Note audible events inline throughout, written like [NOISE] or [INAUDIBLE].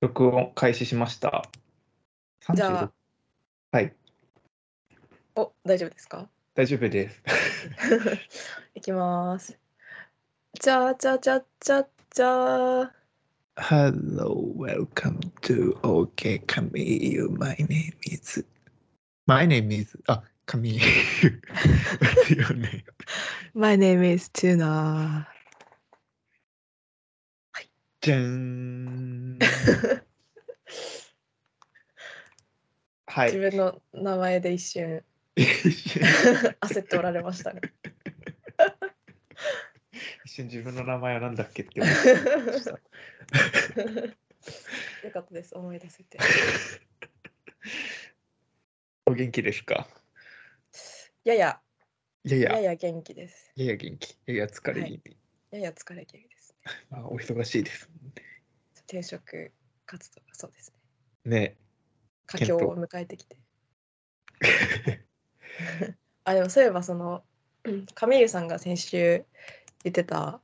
録音開始しました。じゃあ36はい、お、大丈夫ですか大丈夫です。いきます。チャチャチャチャチャ Hello, welcome to OK Camille. My name is. My name is. あ、name? My name is Tuna. じゃーん。[LAUGHS] はい。自分の名前で一瞬 [LAUGHS] 焦っておられましたね。一瞬自分の名前は何だっけって思いました。[LAUGHS] よかったです、思い出せて。お元気ですか？やや、いやいや、やや元気です。やや元気。やや疲れ気味。やや疲れ気味ですね。ま [LAUGHS] あ、お忙しいです。転職活動がそうですね。ね。佳境を迎えてきて。[LAUGHS] あ、でもそういえばその、うんカミーユさんが先週言ってた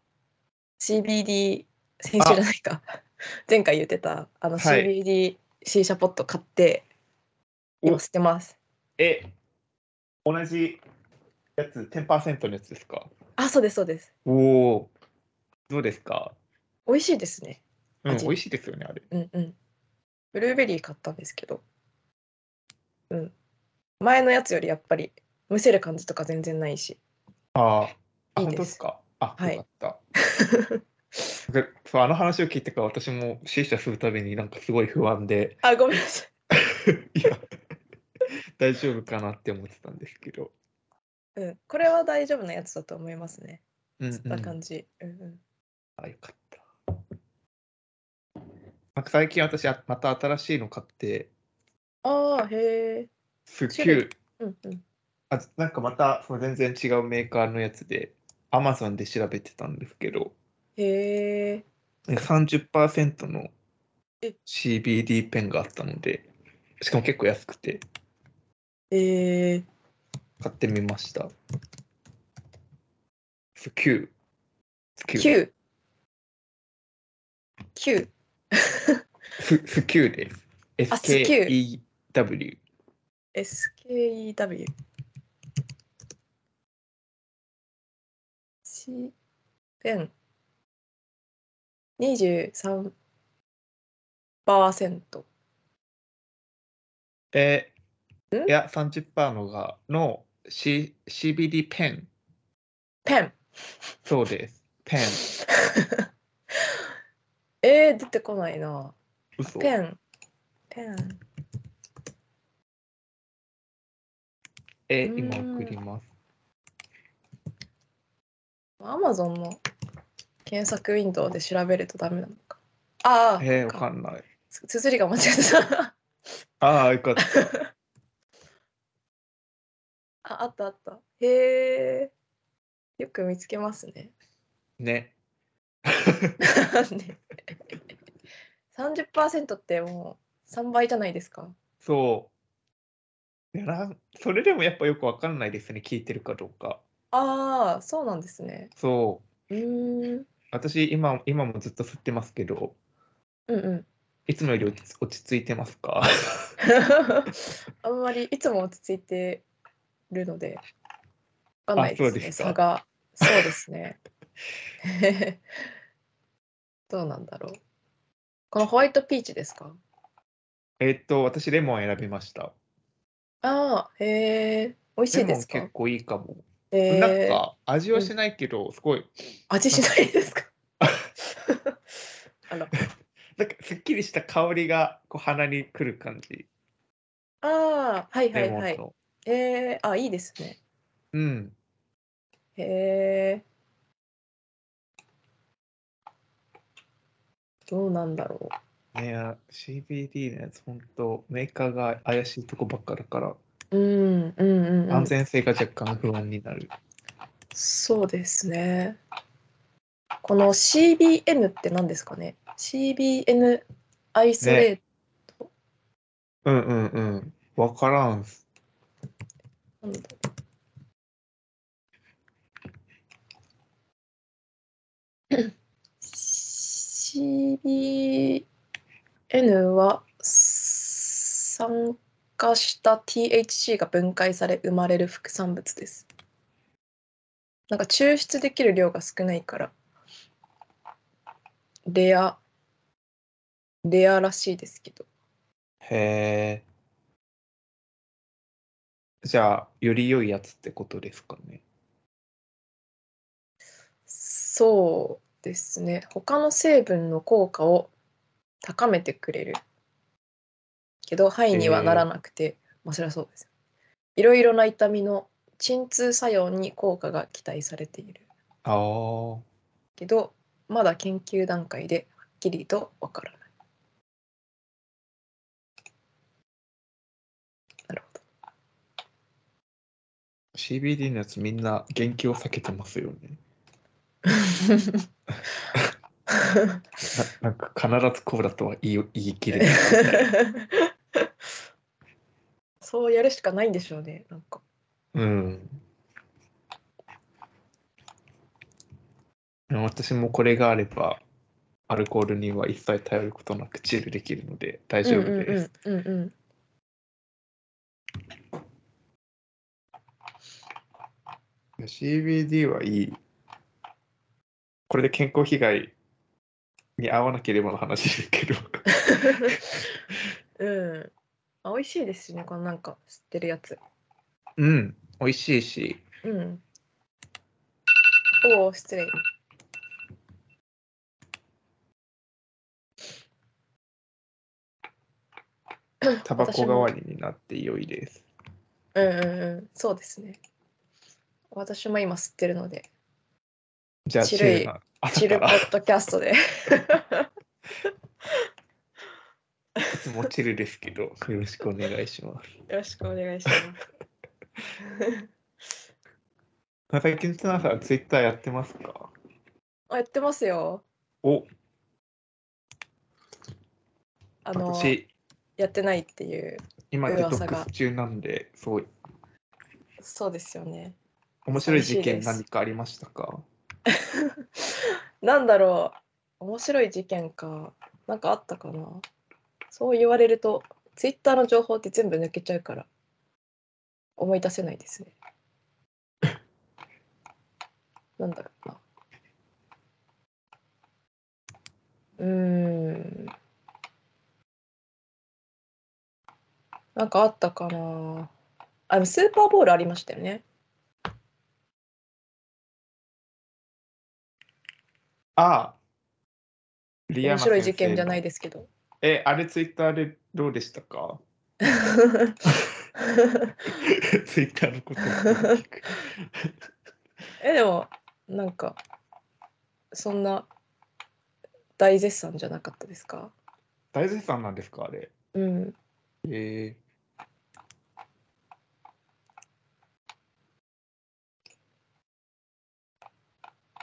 CBD、先週じゃないか、[LAUGHS] 前回言ってたあのはい CBD シーシャポット買って、お今捨てます？え、同じやつ、10%のやつですか？あ、そうです、そうです。おお。どうですか？美味しいですね。うん、味美味しいですよね、あれ。うんうん。ブルーベリー買ったんですけど、うん。前のやつよりやっぱりむせる感じとか全然ないし。ああ、あいいです本当ですか？あ、はいよかった。でそうあの話を聞いてから私も C 社するたびになんかすごい不安で、あ、ごめんなさい。[LAUGHS] いや、大丈夫かなって思ってたんですけど。うん。これは大丈夫なやつだと思いますね。うん、吸った感じ。うんうん。あ、よかった。なんか最近私あまた新しいの買って、ああ、へえ。すっ種類。げえうんうん。あなんかまたその全然違うメーカーのやつで Amazon で調べてたんですけど。へえ。なんか30%のえ。CBD ペンがあったのでしかも結構安くて。えー、買ってみました。スキュースキュー Q。Q。ススキューですあスキュ SKEW SKEW。C ペン。23%。えん？いや30%のがの、C、CBD ペンペン。そうですペン [LAUGHS] えー、出てこないな。嘘ペン。ペン。えうーん今送りますアマゾンの検索ウィンドウで調べるとダメなのか。ああ、えー、わかかんないつ綴りが間違ってた。ああよかった [LAUGHS] あ、あったあった。へえ。よく見つけますね。ねね [LAUGHS] 30%ってもう3倍じゃないですか。そういやなんそれでもやっぱよくわかんないですね聞いてるかどうかああ、そうなんですね。そううーん。私今今もずっと吸ってますけどうんうん。いつもより落ち着いてますか？[LAUGHS] あんまりいつも落ち着いてるので、わかんないですね、そうですか差が。そうですね。[LAUGHS] どうなんだろう。このホワイトピーチですか？えっと私レモン選びましたああ、へえ。美味しレいですか？結構いいかも、えー、なんか味はしないけどすごい味しないですか？[LAUGHS] あら。なんかすっきりした香りがこう鼻にくる感じああ、はいはレいはい。えー、あ、いいですね。うんへえ。どうなんだろいや CBD のやつ本当メーカーが怪しいとこばっかだからう。うん、うん、うん、うん。安全性が若干不安になる。そうですね。この CBN って何ですかね ?CBN アイソレート、うんうんうん。わからんす。なんだ CBN N は酸化した THC が分解され生まれる副産物です。なんか抽出できる量が少ないからレアレアらしいですけどへえ。じゃあ、より良いやつってことですかね。そうですね。他の成分の効果を高めてくれるけど肺にはならなくて、まあそりゃそうですいろいろな痛みの鎮痛作用に効果が期待されている。ああ。けどまだ研究段階ではっきりとわからない。なるほど。CBD のやつみんな元気を避けてますよね。[LAUGHS] ななんか必ずこうだとは言い言い切れない。[LAUGHS] そうやるしかないんでしょうねなんかうん。私もこれがあれば、アルコールには一切頼ることなくチルできるので大丈夫です。うんうんうんうんいや CBD はいい。これで健康被害に合わなければの話ですけど。[LAUGHS] うん。あ美味しいですしね。このなんか吸ってるやつ。うん、美味しいし、うん。おお失礼。[COUGHS] タバコ代わりになって良いです。うんうんうん。そうですね。私も今吸ってるのでじゃあ、チルいチルポッドキャストで。いつもチルですけど、よろしくお願いします。よろしくお願いします。最近、ツナさん、ツイッターやってますか？あやってますよ。お、あの私、やってないっていう今デトックス中なんで、そう、そうですよね。面白い事件何かありましたか？[LAUGHS] なんだろう。面白い事件か。なんかあったかな。そう言われるとツイッターの情報って全部抜けちゃうから思い出せないですね。[LAUGHS] なんだろうな。うん。なんかあったかな。あでもスーパーボールありましたよね。ああ、リ面白い事件じゃないでですけど。え、あれツイッターでどうでしたか？[LAUGHS] ツイッターのこと [LAUGHS] えでもなんかそんな大絶賛じゃなかったですか？大絶賛なんですかあれ？うん。えー、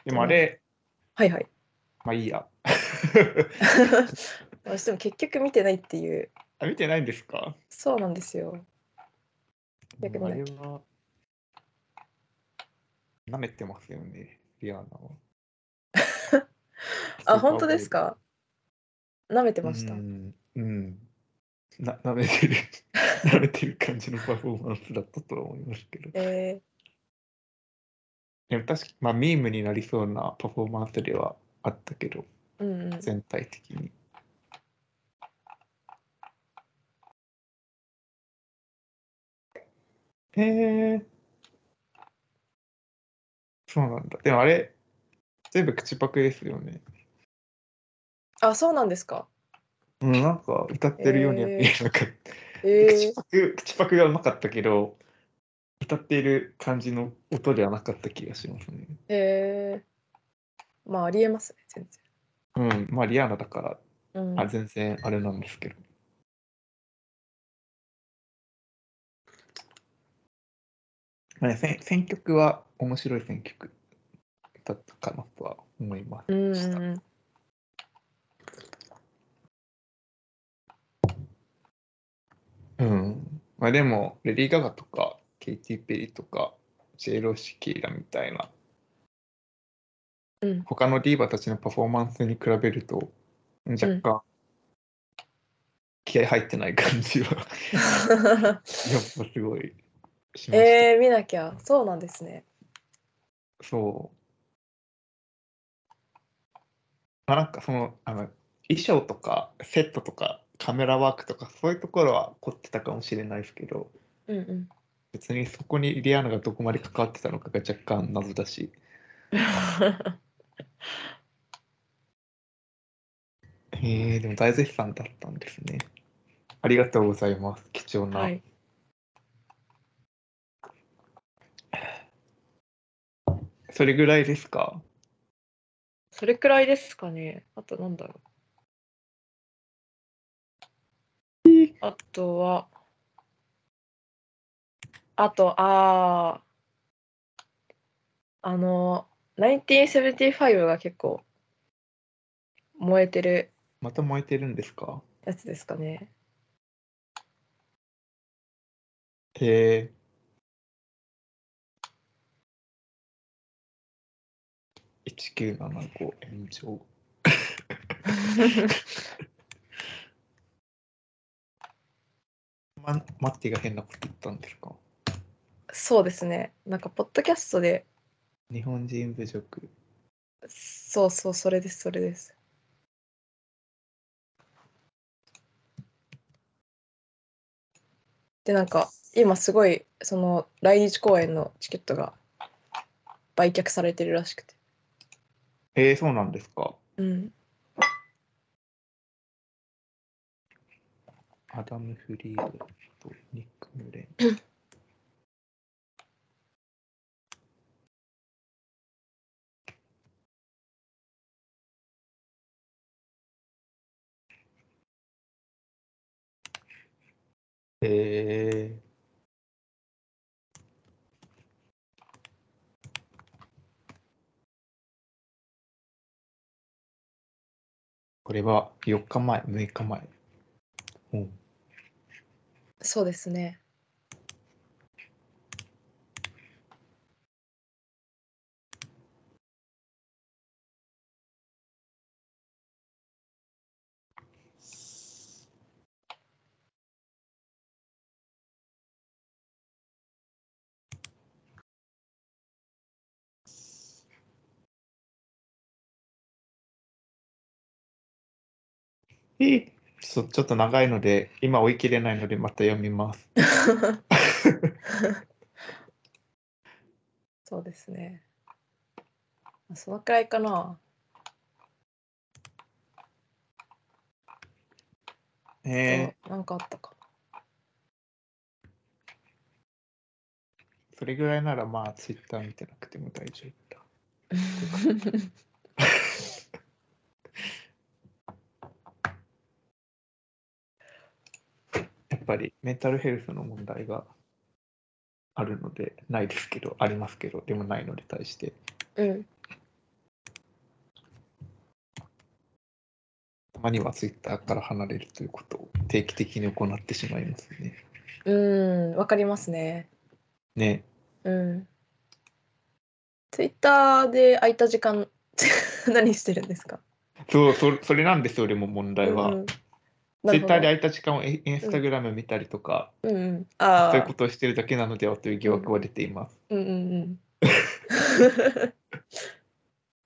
でもあれ、はいはいまあいいや。[LAUGHS] 私でも結局見てないっていう。あ見てないんですか？そうなんですよ。あれ逆にねは、舐めてますよね、リアーナは。[LAUGHS] あ本当ですか？舐めてました、うん、うん。な、舐めてる、[LAUGHS] 舐めてる感じのパフォーマンスだったとは思いますけど。えでも確かまあ、ミームになりそうなパフォーマンスではあったけど、ー、うんうん全体的に。へえ。そうなんだ。でもあれ、全部口パクですよね。あそうなんですかうん、なんか歌ってるようには見えなかった。えー、口パク、口パクがうまかったけど、歌っている感じの音ではなかった気がしますね。えー、まあありえますね全うん、まあリアーナだから、然、うん、あ全然あれなんですけど。まあね、選選曲は面白い選曲だったかなとは思いまうんした。うんうんうん。まあでも、レディー・ガガとか、ケイティ・ペリーとか、ジェイロ・シキーラみたいな、うん他のディーバたちのパフォーマンスに比べると、若干、気合入ってない感じは [LAUGHS] やっぱすごいしました。えー、見なきゃ。そうなんですね。そう。まあ、なんかそのあの衣装とかセットとかカメラワークとかそういうところは凝ってたかもしれないですけどうんうん。別にそこにリアーナがどこまで関わってたのかが若干謎だし [LAUGHS] へえでも大絶賛だったんですねありがとうございます貴重な、はい。それぐらいですか？それくらいですかね。あとなんだろう。あとは、あと、あー、あの、1975が結構燃えてるまた燃えてるんですか？やつですかね。へえ1975炎上 [LAUGHS] ま、マッティが変なこと言ったんですか？そうですね。なんか、ポッドキャストで、日本人侮辱。そうそう、それです、それです。で、なんか、今すごい、その、来日公演のチケットが売却されてるらしくて。えー、そうなんですか。うん。アダム・フリードとニック・ムレン。[LAUGHS] えー、これは4日前、6日前。うんそうですね。えーちょっと長いので、今追い切れないので、また読みます。[LAUGHS] そうですね。まあそのくらいかな。えそうなんかあったかー、それぐらいなら、まあ、ツイッター見てなくても大丈夫だ。[LAUGHS] な。やっぱりメンタルヘルスの問題があるので、ないですけど、ありますけど、でもないのに対して、うん。たまにはツイッターから離れるということを定期的に行ってしまいますね。うん、わかりますね。ね。うん。ツイッターで空いた時間 [LAUGHS] 何してるんですか？そう、そそれなんですよ、俺も問題は。うんツイッターで空いた時間をイインスタグラム見たりとか、うんうん。ああ。そういうことをしてるだけなのではという疑惑は出ています。うんうんうん。[LAUGHS]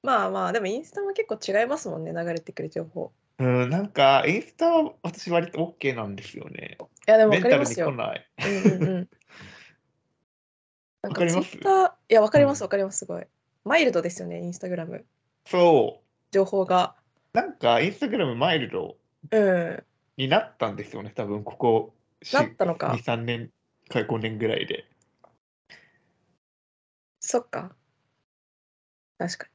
まあまあ、でもインスタも結構違いますもんね、流れてくる情報。うん、なんか、インスタは私割と OK なんですよね。いや、でもメンタルにわかりますよ。来ない。うんうんうん。[LAUGHS] なんかわかります？ツイッター、いや、わかります、うんわかります、すごい。マイルドですよね、インスタグラム。そ情報が。う。なんか、インスタグラムマイルド？うん。になったんですよね、多分ここなったのか2、3年か5年ぐらいで。そっか。確か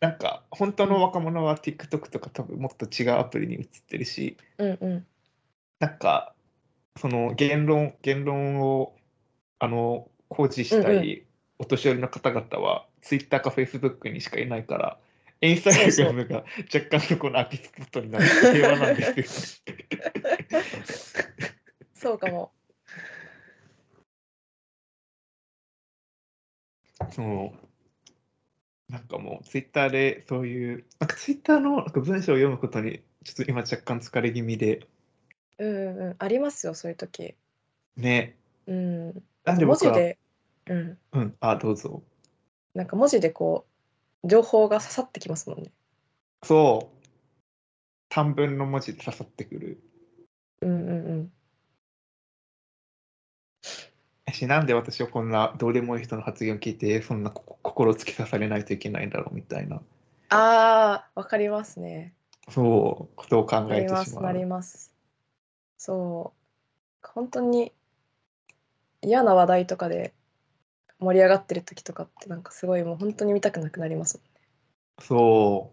なんか、本当の若者は TikTok とか多分もっと違うアプリに移ってるし、に。うんうん。なんか、その言論、言論を、あの、公示したうんいお年寄りの方々は、Twitter か Facebook にしかいないから、インスタグラムが若干そこの空きスポットになって平和なんですよ。そうかも。そう。なんかもう、ツイッターでそういう、なんかツイッターのなんか文章を読むことに、ちょっと今若干疲れ気味で、うんうんうん。ありますよ、そういう時。ね。うん。なんで文字で、うん。うん、あ、どうぞ。なんか文字でこう、情報が刺さってきますもんね。そう。短文の文字で刺さってくる。うんうんうん。し、なんで私はこんなどうでもいい人の発言を聞いて、そんなこ心突き刺されないといけないんだろうみたいな、ああ、わかりますね。そう、ことを考なえてしまう。ります。そう。本当に嫌な話題とかで盛り上がってる時とかってなんかすごいもう本当に見たくなくなりますもんね。そ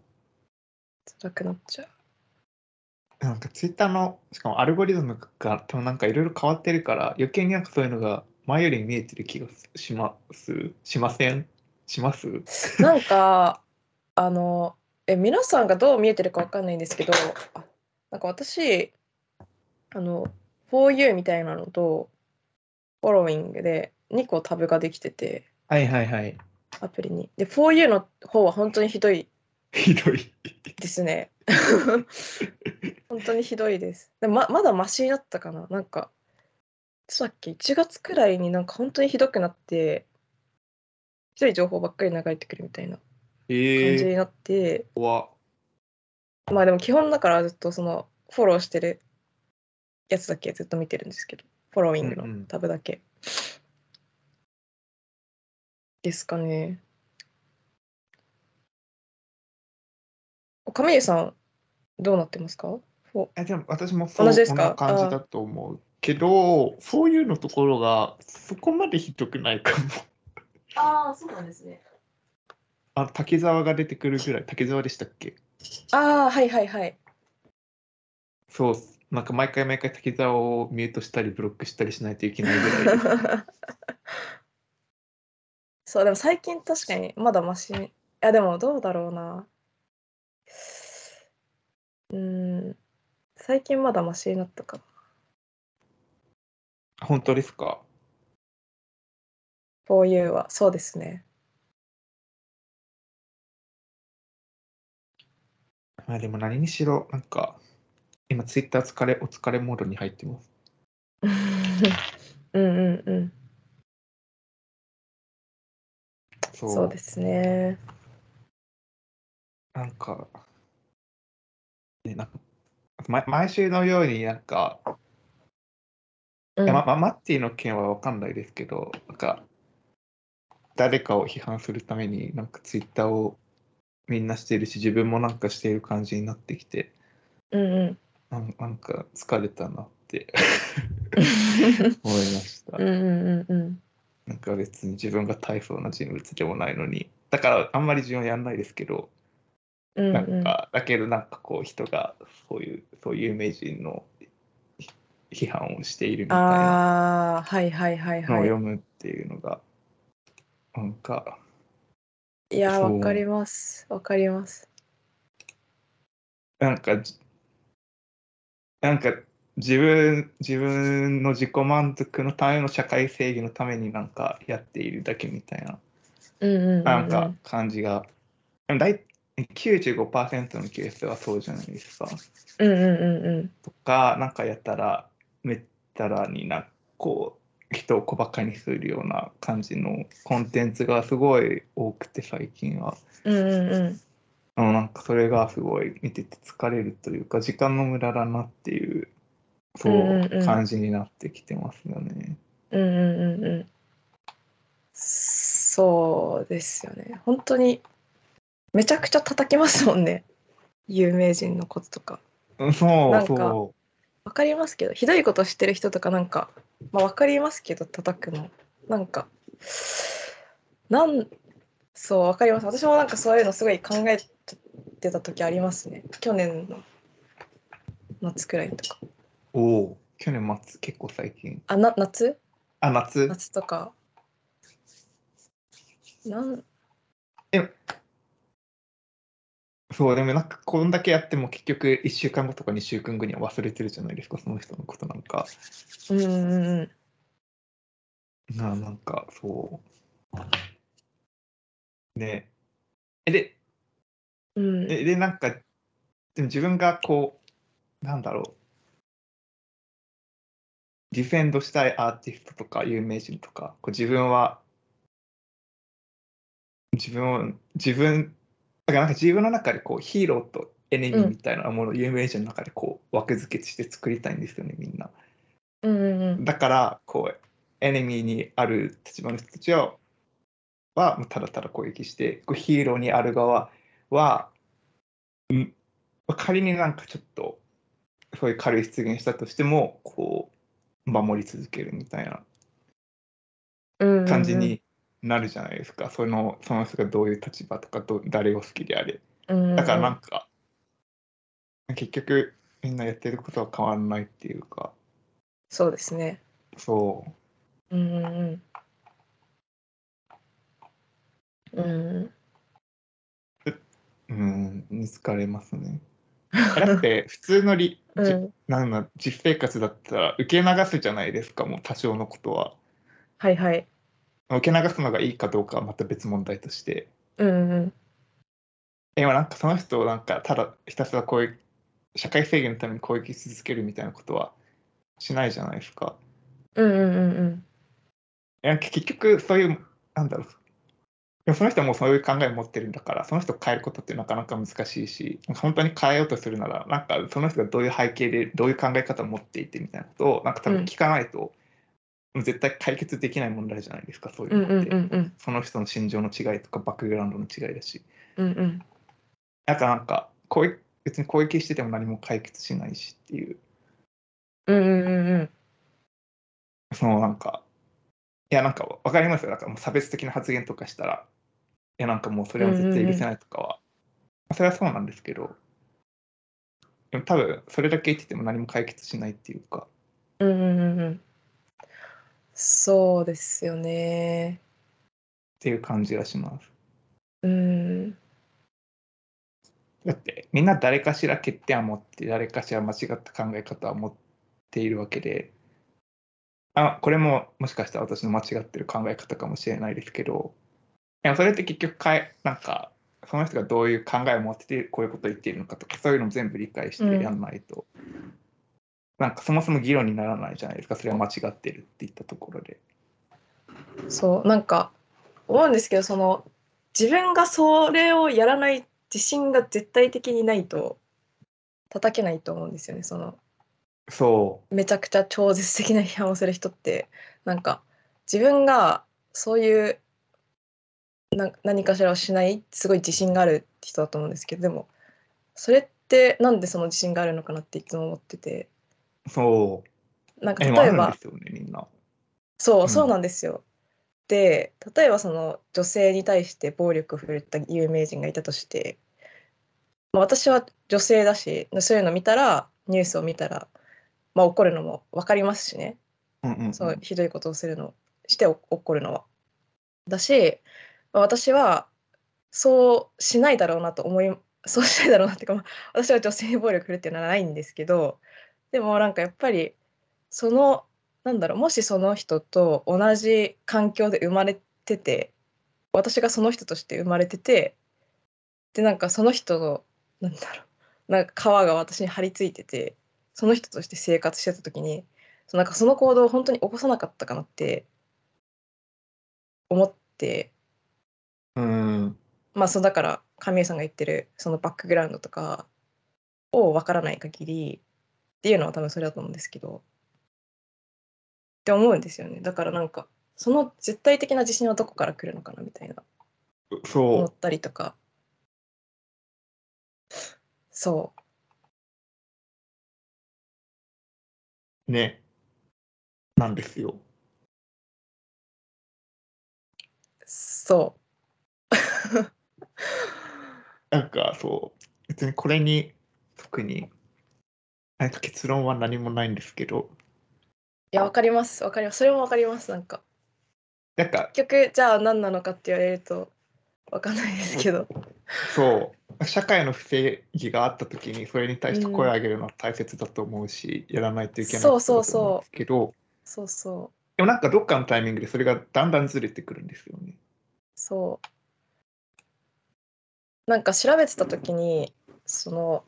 辛くなっちゃう。う。なんかツイッターの、しかもアルゴリズムが多分なんかいろいろ変わってるから、余計になんかそういうのが前より見えてる気がします。しません？します？なんかあのえ皆さんがどう見えてるかわかんないんですけどあなんか私あの 4U みたいなのとフォローイングで2個タブができてて。はいはいはい。アプリに。で 4U の方は本当にひどい。ひどい。ですね。本当にひどいです。でもままだマシだったかな。なんかいつだっけ1月くらいになんか本当にひどくなってひどい情報ばっかり流れてくるみたいなえ。ー、感じになって、怖まあでも基本だからずっとそのフォローしてるやつだけずっと見てるんですけど、フォローイングうんうん。のタブだけ。ですかね。亀井さん、どうなってますか？えでも私もそう同じですか？こんな感じだと思うけど、そういうのところがそこまでひどくないかも。ああ、そうなんですね。あ滝沢が出てくるぐらい、滝沢でしたっけ？ああ、はいはいはい。そう、なんか毎回毎回滝沢をミュートしたりブロックしたりしないといけないぐらい。[LAUGHS] そう、でも最近確かにまだマシに。いや、でもどうだろうな。うーん、最近まだマシになったかな。本当ですか？4U は、そうですね。まあでも何にしろ、なんか、今ツイッター疲れ、お疲れモードに入ってます。[LAUGHS] うんうんうん。そうそうですね。なんか、ね、なんか、ま、毎週のようになんか、うんままマッティの件は分かんないですけど、なんか、誰かを批判するために、なんかツイッターをみんなしてるし、自分もなんかしている感じになってきて、うんうん。なんなんか疲れたなって [LAUGHS] 思いました。うんうんうんうん。なんか別に自分が大層な人物でもないのに、だからあんまり自分はやんないですけど、うんなんうん。か、だけどなんかこう人がそういう、そういう有名人の批判をしているみたいなああ、はいはいはいのをはい。読むっていうのが、なんか、いやわかります。わかります。なんかじ、なんか自分、自分の自己満足のための社会正義のためになんかやっているだけみたいな、うんうんうんうん。なんか感じが、でも大95%のケースはそうじゃないですか。うんうんうんうん。とか、なんかやったら、めったらにな、こう、人を小バカにするような感じのコンテンツがすごい多くて、最近は。うんうんうん。あのなんかそれがすごい見てて疲れるというか、時間の無駄だなっていう、そう感じになってきてますよね。うんうんうんうん。そうですよね。本当にめちゃくちゃ叩きますもんね。有名人のこととか。うんそうなんかそわかりますけど、ひどいことしてる人とかなんか、まあわかりますけど、叩くの。なんか、なん、そう、わかります。私もなんかそういうのすごい考えてた時ありますね。去年の夏くらいとか。う。おお、去年末、結構最近。あ、な、夏？あ、夏夏とか。なん、そう、でもなんかこんだけやっても結局1週間後とか2週間後には忘れてるじゃないですか、その人のことなんか。うんうんうん。ななんかそう。ねえでうん、ででなんかでも自分がこうなんだろうディフェンドしたいアーティストとか有名人とかこう自分は自分を自分だからなんか自分の中でこうヒーローとエネミーみたいなものを有名人の中でこう枠付けして作りたいんですよねみんな。うんうんうんだからこうエネミーにある立場の人たちははただただ攻撃してこうヒーローにある側は、うん、仮になんかちょっとそういう軽い出現したとしてもこう守り続けるみたいな感じになるじゃないですか、そのその人がどういう立場とかど誰を好きであれ。だからなんか、結局みんなやってることは変わらないっていうか。そうですね。そう。うんうん。うん。うん。うん、見つかれますね。[LAUGHS] だって普通のり、じうん、なんだ実生活だったら受け流すじゃないですか、もう多少のことは。はいはい。受け流すのがいいかどうかはまた別問題として。うんうん今なんかその人をなんかただひたすらこういう社会正義のために攻撃し続けるみたいなことはしないじゃないですか。うんうんうんうんいや結局そういう、なんだろう。でもその人はもうそういう考えを持ってるんだから、その人を変えることってなかなか難しいし、本当に変えようとするなら、なんかその人がどういう背景で、どういう考え方を持っていてみたいなことを、なんか多分聞かないと、絶対解決できない問題じゃないですか、そういううんのって。うんうんその人の心情の違いとか、バックグラウンドの違いだし。うんうんだからなんか、攻撃別に攻撃してても何も解決しないしっていう、うんうんうんうんそのなんか、いやなんかわかりますよ。だからもう差別的な発言とかしたら、いやなんかもうそれは絶対許せないとかは、それはそうなんですけど、でも多分それだけ言ってても何も解決しないっていうか、うんうんうんうん。そうですよね。っていう感じがします。うん。だってみんな誰かしら欠点を持って、誰かしら間違った考え方を持っているわけで、あこれももしかしたら私の間違ってる考え方かもしれないですけど、でもそれって結局かえ、なんか、その人がどういう考えを持ってて、こういうことを言っているのかとか、そういうのを全部理解してやらないと、なんかそもそも議論にならないじゃないですか、それは間違ってるって言ったところで。そうなんか思うんですけどその自分がそれをやらない自信が絶対的にないと叩けないと思うんですよねその。そめちゃくちゃ超絶的な批判をする人ってなんか自分がそういうな何かしらをしないすごい自信がある人だと思うんですけどでもそれってなんでその自信があるのかなっていつも思っててう、そう。なんか例えば。そうう、んそうなんですよ。で、例えばその女性に対して暴力を振るった有名人がいたとして、まあ、私は女性だし、そういうの見たら、ニュースを見たら、まあ、怒るのも分かりますしね、うんうんうん、そうひどいことをするのしてお怒るのは。だし、まあ私はそうしないだろうなと思い、[LAUGHS] そうしないだろうなっていうか、私は女性暴力振るっていうのはないんですけど、でもなんかやっぱり、そのなんだろうもしその人と同じ環境で生まれてて私がその人として生まれててでなんかその人のなんだろうなんか皮が私に張り付いててその人として生活してた時にそのなんかその行動を本当に起こさなかったかなって思ってうん。まあそうだから神谷さんが言ってるそのバックグラウンドとかを分からない限りっていうのは多分それだと思うんですけどって思うんですよねだからなんかその絶対的な自信はどこから来るのかなみたいなそう思っ。たりとかそうね。なんですよ。そう [LAUGHS] なんかそう、別にこれに特になんか結論は何もないんですけど、いやわかります。わかります。それもわかりますなんか。なんか結局じゃあ何なのかって言われるとわかんないですけど。そう、社会の不正義があった時にそれに対して声を上げるのは大切だと思うし、やらないといけないそうそうことだと思うんですけど、そうそう。でもなんかどっかのタイミングでそれがだんだんずれてくるんですよね。そうなんか調べてた時にその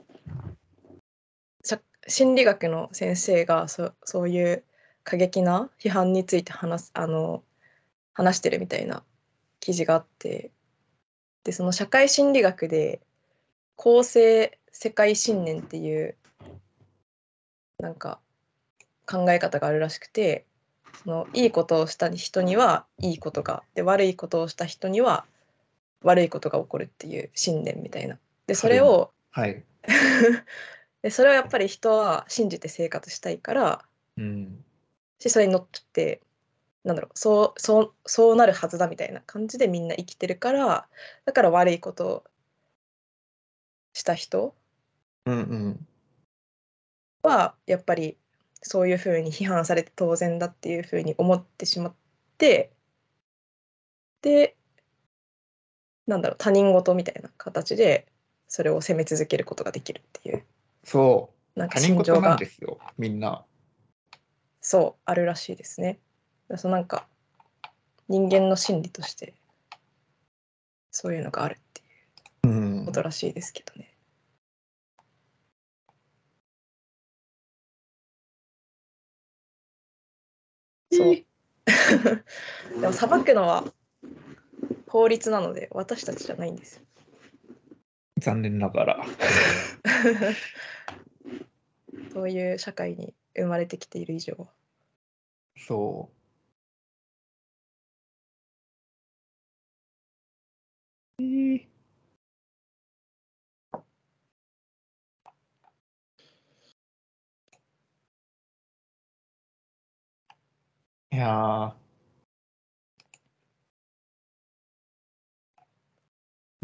心理学の先生がそそういう過激な批判について話すあの話してるみたいな記事があってでその社会心理学で公正世界信念っていうなんか考え方があるらしくてそのいいことをした人にはいいことがで悪いことをした人には悪いことが起こるっていう信念みたいな。でそれを、はい。[LAUGHS] でそれをやっぱり人は信じて生活したいからうん。しそれにのってなんだろうそうそうそうなるはずだみたいな感じでみんな生きてるからだから悪いことをした人うんうん。はやっぱりそういうふうに批判されて当然だっていうふうに思ってしまってでなんだろう他人事みたいな形でそれを責め続けることができるっていうそう。なんか他人事なん心情がですよ、みんな。そうあるらしいですね。そのなんか人間の心理としてそういうのがあるっていううんことらしいですけどね。そう。[LAUGHS] でも裁くのは法律なので私たちじゃないんですよ。残念ながら。[LAUGHS] そういう社会に生まれてきている以上。そいや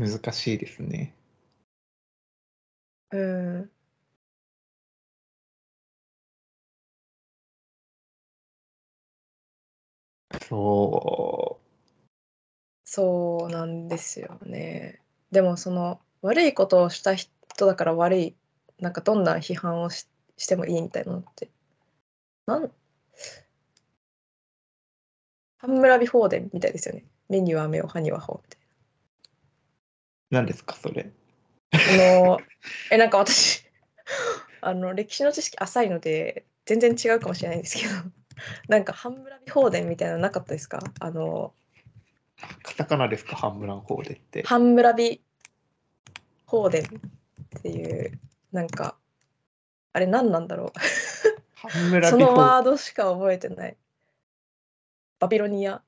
難しいですね。うん。そそうなんですよね。でもその悪いことをした人だから悪いなんかどんな批判をししてもいいみたいなのってなんハンムラビ法典みたいですよね。目には目を歯には歯をみたい何ですか、それ？な。あのえなんか私 [LAUGHS] あの歴史の知識浅いので全然違うかもしれないんですけど [LAUGHS] なんかハンムラビ法典みたいなのなかったですか？あのカタカナですか、ハンムラン法でって？ハンムラビ法典っていうなんかあれ何なんだろう？[LAUGHS] そのワードしか覚えてないバビロニア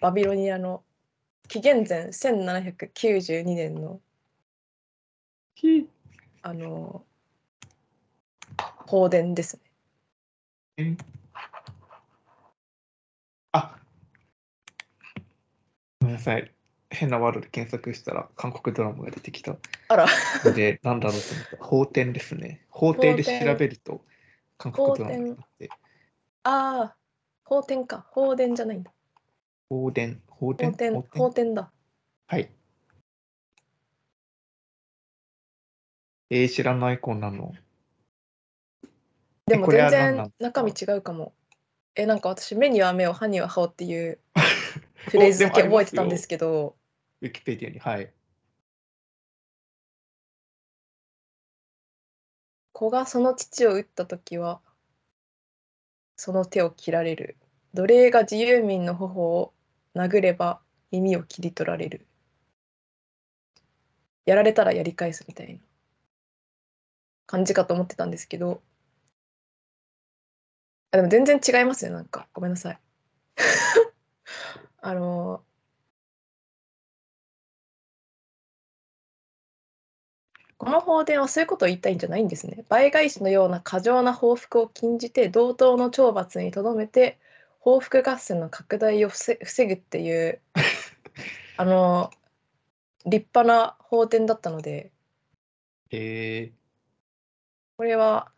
バビロニアの紀元前1792年の。あの法典ですね。え。あ。ごめんなさい。変なワードで検索したら韓国ドラマが出てきた。あら。で、なんだろうと思った。法典ですね。法廷で調べると韓国ドラマになって。ああ法典か。法典じゃないんだ。法典、法法典、典？法典だはい。えー、知らないこんなの？でも全然中身違うかも。え、なんか私、目には目を、歯には歯をっていう [LAUGHS] フレーズだけ覚えてたんですけど、ウィキペディアに、はい。子がその父を撃ったときは、その手を切られる。奴隷が自由民の頬を殴れば耳を切り取られる。やられたらやり返すみたいな感じかと思ってたんですけど、あでも全然違いますよ、なんか。ごめんなさい。[LAUGHS] あの、この法典はそういうことを言いたいんじゃないんですね。倍返しのような過剰な報復を禁じて同等の懲罰にとどめて報復合戦の拡大を防防ぐっていうあの立派な法典だったのでえこれは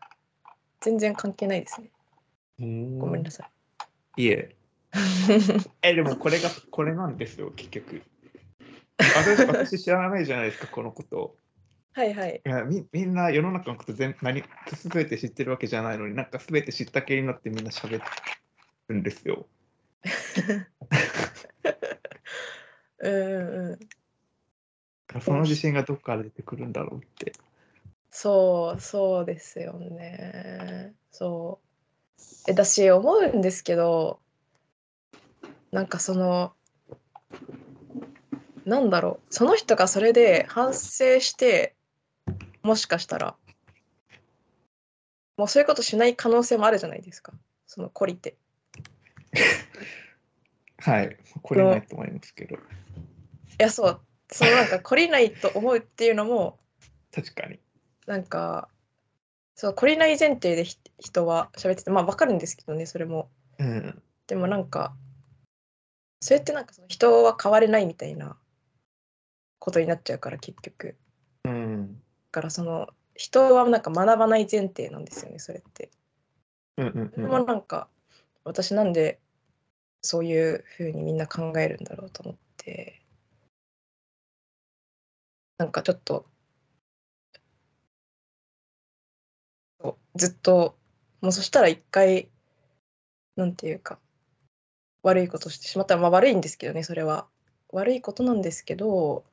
全然関係ないですね。ー、ごめんなさい。いえ。[LAUGHS] え、でもこれが、これなんですよ、結局。私私知らないじゃないですか、このこと。はいはい。いやみみんな世の中のこと全何全て知ってるわけじゃないのになんか全て知った気になってみんな喋るんですよ。うんうん。その自信がどこから出てくるんだろうって。そうそうですよね。そう。えだし思うんですけどなんかそのなんだろうその人がそれで反省してもしかしたらもうそういうことしない可能性もあるじゃないですかその懲りて [LAUGHS] はい。これないと思いますけど。いやそうそのなんか懲りないと思うっていうのも [LAUGHS] 確かに。なんかそう懲りない前提でひ人は喋っててまあわかるんですけどねそれもうん。でもなんかそれってなんかその人は変われないみたいなことになっちゃうから結局うん。だからその人はなんか学ばない前提なんですよねそれって。うんうんうん。なんか私なんでそういうふうにみんな考えるんだろうと思って。なんかちょっとずっともうそしたら一回なんていうか悪いことしてしまった。らまあ悪いんですけどねそれは。悪いことなんですけど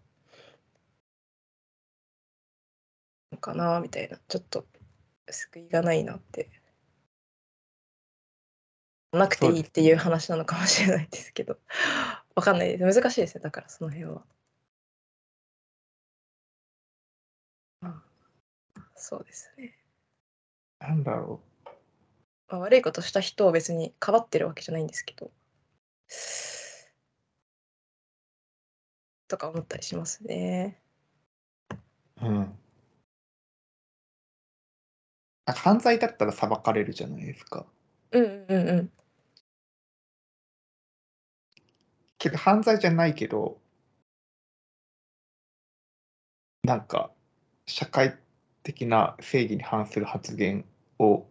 かなみたいな。ちょっと救いがないなって。なくていいっていう話なのかもしれないですけど [LAUGHS] わかんないです難しいですねだからその辺は。まあそうですね、なんだろまあ、悪いことした人を別にかばってるわけじゃないんですけどとか思ったりしますね。う。うん。あ犯罪だったら裁かれるじゃないですか。うんうんうんけど犯罪じゃないけど、なんか社会的な正義に反する発言を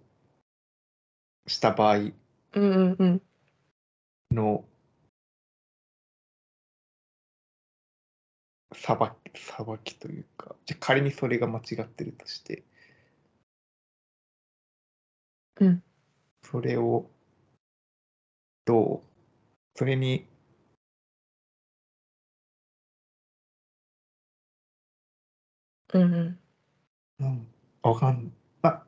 した場合うんうんうん。の裁き裁きというか、じゃあ仮にそれが間違ってるとして、うん。それをどう、それにうんうんうん、わかんまあ、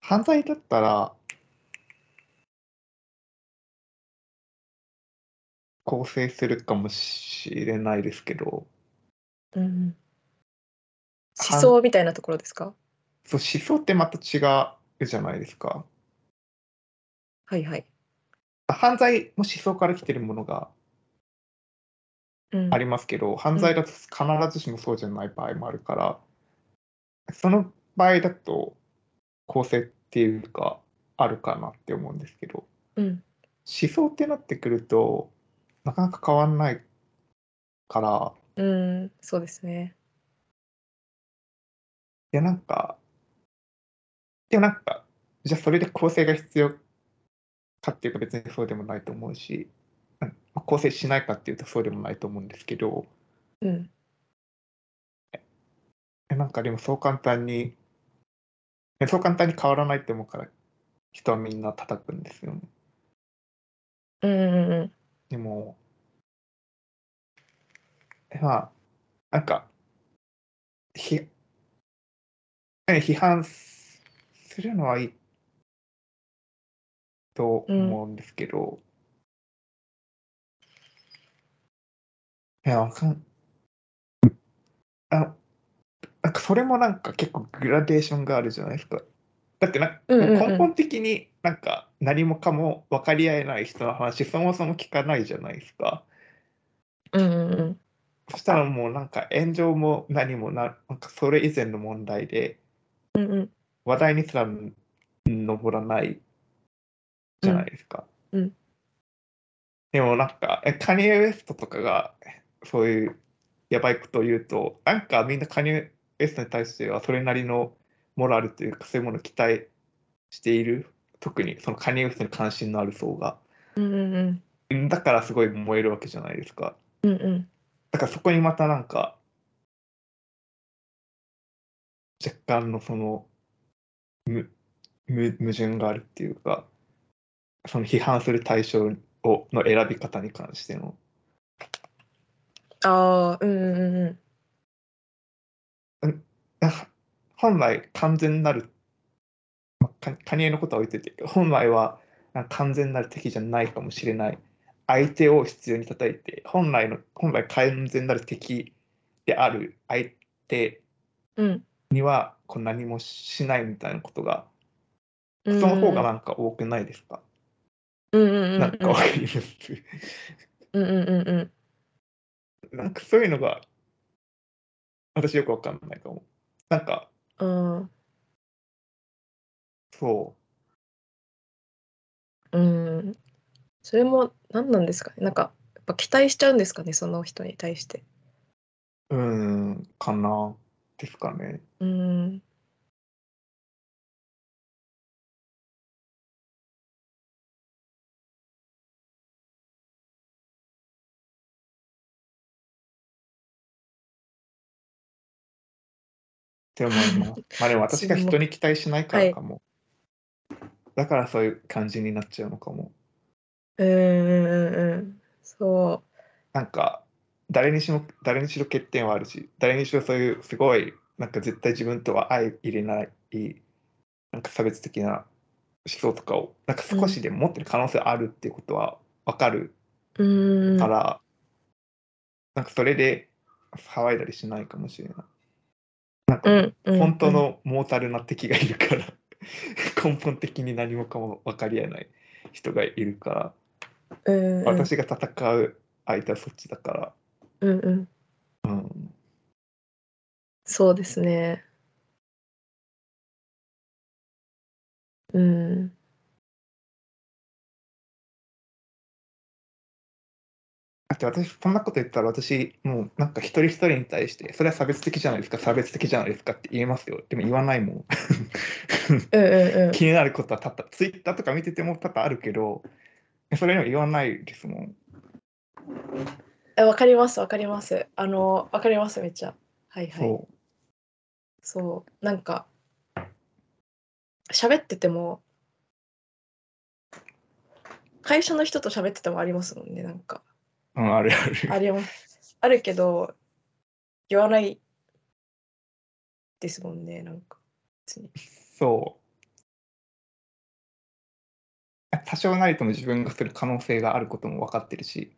犯罪だったら、構成するかもしれないですけど、うん思想みたいなところですか？そう思想ってまた違うじゃないですか。はいはい。犯罪も思想から来てるものがうんありますけど、犯罪だと必ずしもそうじゃない場合もあるから、その場合だと構成っていうか、あるかなって思うんですけど、うん。思想ってなってくると、なかなか変わんないから、うんそうですね。いや、なんか、でもなんか、じゃあそれで構成が必要かっていうか別にそうでもないと思うし、構成しないかっていうとそうでもないと思うんですけど、うん。えなんかでもそう簡単に、えそう簡単に変わらないって思うから、人はみんな叩くんですよね。うんうんうん。でも、えまあ、なんか、ひね批判するのはいいと思うんですけど、いや、わかん、あ、なんかそれもなんか結構グラデーションがあるじゃないですか。だってなんかうんうんうん根本的になんか何もかも分かり合えない人の話そもそも聞かないじゃないですか。うんうんうんそしたらもうなんか炎上も何もな、なんかそれ以前の問題でうんうん話題にすら上らないじゃないですか。うんうんでもなんか、えカニエ・ウエストとかがそういうやばいことを言うと、なんかみんなカニエ・ストに対してはそれなりのモラルというかそういうものを期待している。特にそのカニエ・ウエストに関心のある層が。うんうんうんだからすごい燃えるわけじゃないですか。うんうんだからそこにまたなんか若干のそのむむ矛盾があるっていうかその批判する対象をの選び方に関してのああうんうんうんあ本来完全なるまあかカニエのことは置いてて本来はなんか完全なる敵じゃないかもしれない。相手を必要に叩いて本来の本来完全なる敵である相手うんにはこう何もしないみたいなことがうんその方がなんか多くないですか、うん。うんうんうんなんかわかります。うんうんうんうんなんかそういうのが私よくわかんないかも。なんかうん。そう。うん。それも何なんですかね？なんかやっぱ期待しちゃうんですかね？その人に対して。うーん、かな、ですかね。うんって思います。[LAUGHS] まあでも私が人に期待しないからかも。だからそういう感じになっちゃうのかも。うんうんうんうんそなんか、誰にしろ、誰にしろ欠点はあるし、誰にしろそういうすごい、なんか絶対自分とは相入れない、なんか差別的な思想とかを、なんか少しでも持ってる可能性あるっていうことはわかるううんから、なんかそれで騒いだりしないかもしれない。本当のモータルな敵がいるから、[LAUGHS] 根本的に何もかも分かり合えない人がいるから、うんうん。私が戦う相手はそっちだかうんうん。ら、うん、そうですね。うんだって私、そんなこと言ったら私、もうなんか一人一人に対して、それは差別的じゃないですか、差別的じゃないですかって言えますよ。でも言わないもん。うんうんうん。[LAUGHS] 気になることは多々、ツイッターとか見てても多々あるけど、それには言わないですもん。えわかりますわかります。あのわかりますめっちゃ。はいはい。そそう。なんか喋ってても会社の人と喋っててもありますもんねなんかう。うん、あるある。ありますあるけど言わないですもんねなんか別にそう。多少なりとも自分がする可能性があることも分かってるし、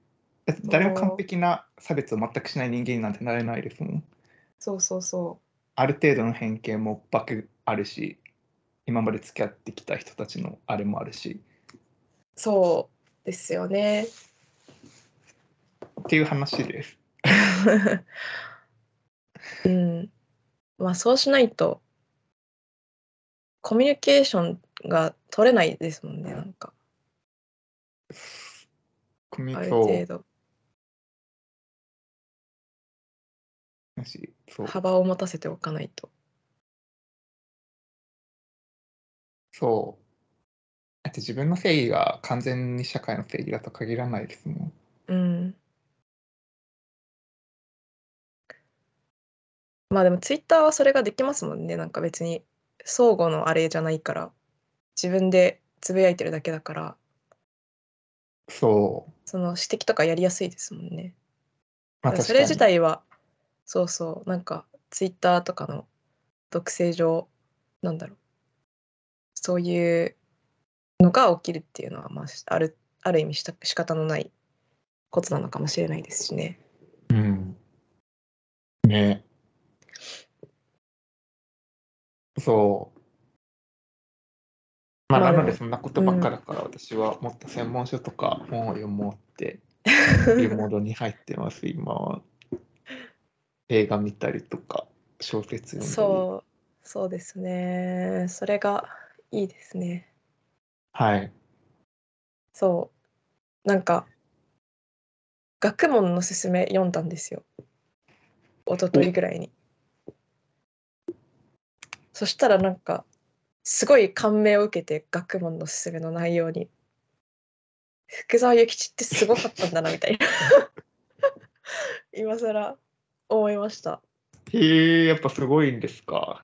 誰も完璧な差別を全くしない人間なんてなれないですもん。そうそうそある程度の偏見もばくあるし、今まで付き合ってきた人たちのあれもあるし、うそうですよねっていう話です。[LAUGHS] うん。まあそうしないとコミュニケーションが取れないですもんねなんか。ある組そう程度。だしそう。幅を持たせておかないと。そう。だって自分の正義が完全に社会の正義だと限らないですもん。うんまあでもツイッターはそれができますもんねなんか別に相互のあれじゃないから自分でつぶやいてるだけだからそう。その指摘とかやりやすいですもんねまあ、それ自体はそうそうなんかツイッターとかの特性上なんだろうそういうのが起きるっていうのは、まあ、あるある意味した仕方のないことなのかもしれないですしね。うん。ね。そう。まあ、なのでそんなことばっかだから、私はもっと専門書とか本を読もうって [LAUGHS] いうモードに入ってます、今は。映画見たりとか、小説読んだり。そうそうですねそれがいいですね。はい。そうなんか学問のすすめ読んだんですよ一昨日ぐらいに。そしたらなんかすごい感銘を受けて学問のすすめの内容に福沢諭吉ってすごかったんだなみたいな今更思いましたへえ、やっぱすごいんですか？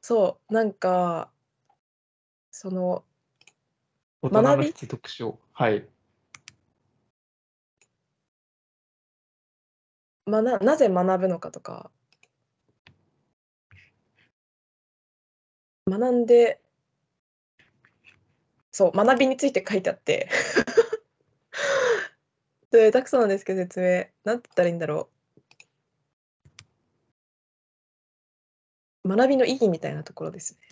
そうなんかその大人の学び？必読書。はい。まななぜ学ぶのかとか学んでそう学びについて書いてあって。[LAUGHS] で下手くそなんですけど説明なんて言ったらいいんだろう。学びの意義みたいなところですね。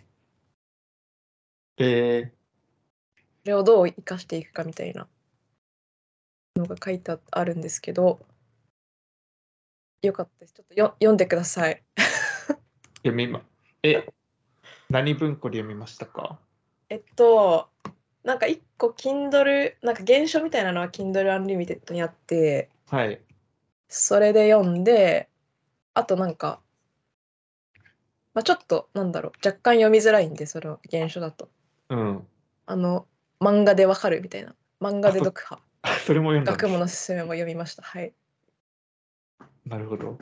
えそれをどう生かしていくかみたいな。のが書いてあるんですけど。よかったです。ちょっとよ読んでください。ー、読みま、え、何文庫で読みましたか？えっとなんか一個 Kindle なんか原書みたいなのは Kindle Unlimited にあってはい。それで読んであとなんか、まあ、ちょっとなんだろう若干読みづらいんでそれは原書だとうん。あの漫画でわかるみたいな漫画で読破あ [LAUGHS] それも読んだ学問のすすめも読みましたはいなるほど。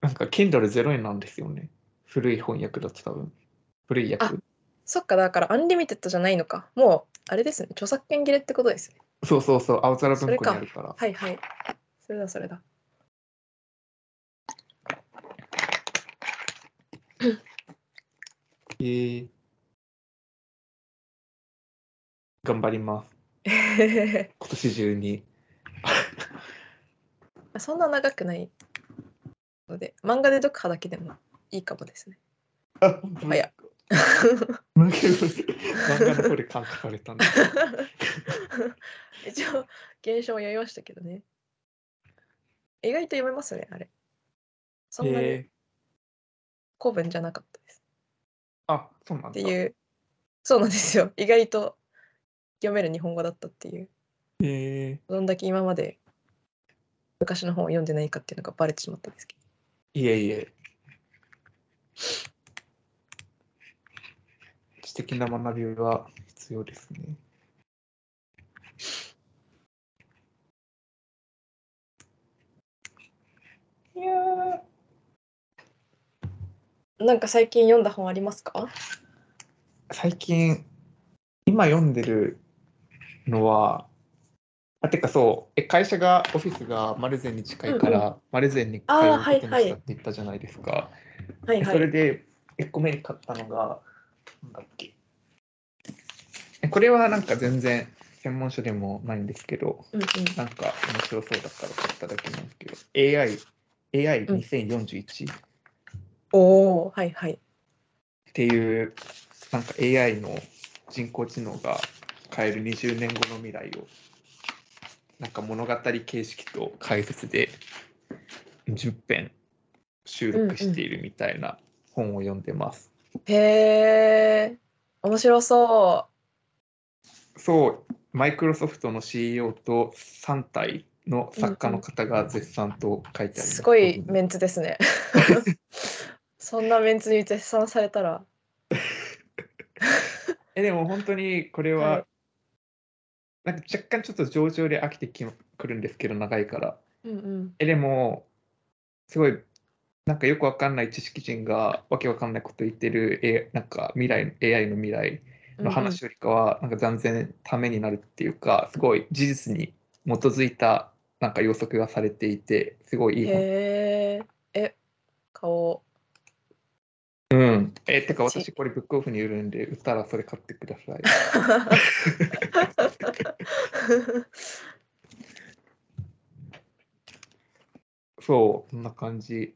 なんか Kindle0 円なんですよね。古い翻訳だと多分。古い訳。そっかだからアンリミテッドじゃないのかもうあれですね著作権切れってことですねそうそうそう、青空文庫にあるから。はいはいそれだそれだ [COUGHS] えー、頑張ります。[LAUGHS] 今年中に。そんな長くないので漫画で読破だけでもいいかもですね。あ、早漫画の方で感れたんだ。一応原書も読みましたけどね。意外と読めますねあれ。そんなにえ。古文じゃなかったです。ー、あ、そうなんだ。っていう。そうなんですよ。意外と読める日本語だったっていう。え。どんだけ今まで昔の本を読んでないかっていうのがバレてしまったんですけど。ー、いえいえ。知的な学びは必要ですね。いやなんか最近読んだ本ありますか？最近、今読んでるのは、あ、てかそう、え会社が、オフィスがマルゼンに近いから、マルゼンに通うことにしたって言ったじゃないですか。はいはいそれで1個目に買ったのが、なんだっけ。えこれはなんか全然専門書でもないんですけど、うんうん。なんか面白そうだから買っただけなんですけど、AI、AI2041 っおおはいはい。ていう、なんか AI の人工知能が変える20年後の未来を、なんか物語形式と解説で10編収録しているみたいな本を読んでます。へえ面白そそう、マイクロソフトの CEO と3体の作家の方が絶賛と書いてあります。うすごいメンツですね。[LAUGHS] そんなメンツに絶賛されたら。[LAUGHS] えでも本当にこれは、はい。なんか若干ちょっと上々で飽きてきくるんですけど長いから。うんうん。えでもすごいなんかよくわかんない知識人がわけわかんないこと言ってる、A、なんか未来 AI の未来の話よりかは、なんか断然ためになるっていうかすごい事実に基づいたなんか予測がされていてすごいいい本。へええ顔。うん。え、てかち私これブックオフに売るんで、売ったらそれ買ってください。[LAUGHS] そう、そんな感じ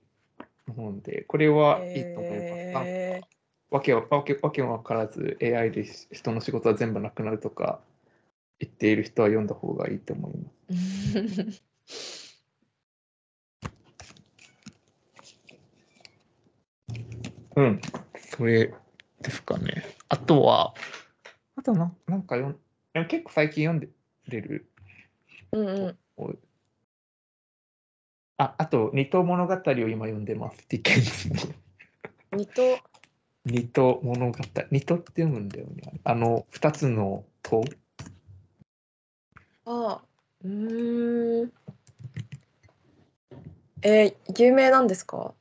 の本で、これはいいと思います。なんかへーわけわわけわけも分からず AI で人の仕事は全部なくなるとか言っている人は読んだ方がいいと思います。うん、[LAUGHS] それですかね。あとは、あとななんか読んでも結構最近読んでれる。うんうんあ、あと、二刀物語を今読んでます。ディケンズの。二と二刀物語。二都って読むんだよね。あの、二つの刀。あうーんえー、有名なんですか？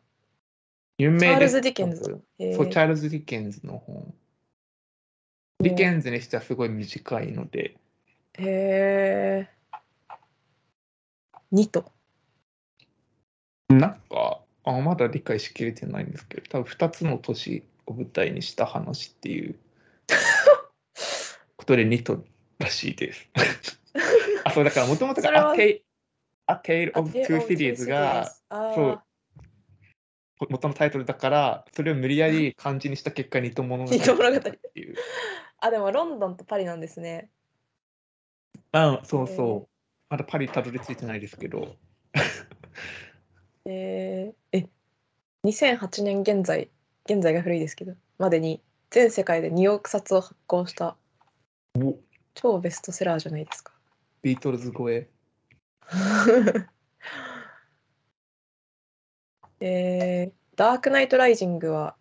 有名。チャールズ・ディケンズそう、チャールズ・ディケンズの本。ディケンズにしてはすごい短いので、へえ二都なんか、あまだ理解しきれてないんですけど、多分2つの都市を舞台にした話っていう [LAUGHS] ことでニトらしいです。[LAUGHS] あ、そう、だからもともとが A Tale, of で Two お Cities があーそう元のタイトルだから、それを無理やり漢字にした結果、ニト物語っていう。あでもロンドンとパリなんですね。あそうそう。まだパリたどり着いてないですけど。えー、え2008年現在現在が古いですけどまでに全世界で2億冊を発行したお超ベストセラーじゃないですか。ビートルズ超え。[LAUGHS] えー、ダークナイト・ライジングは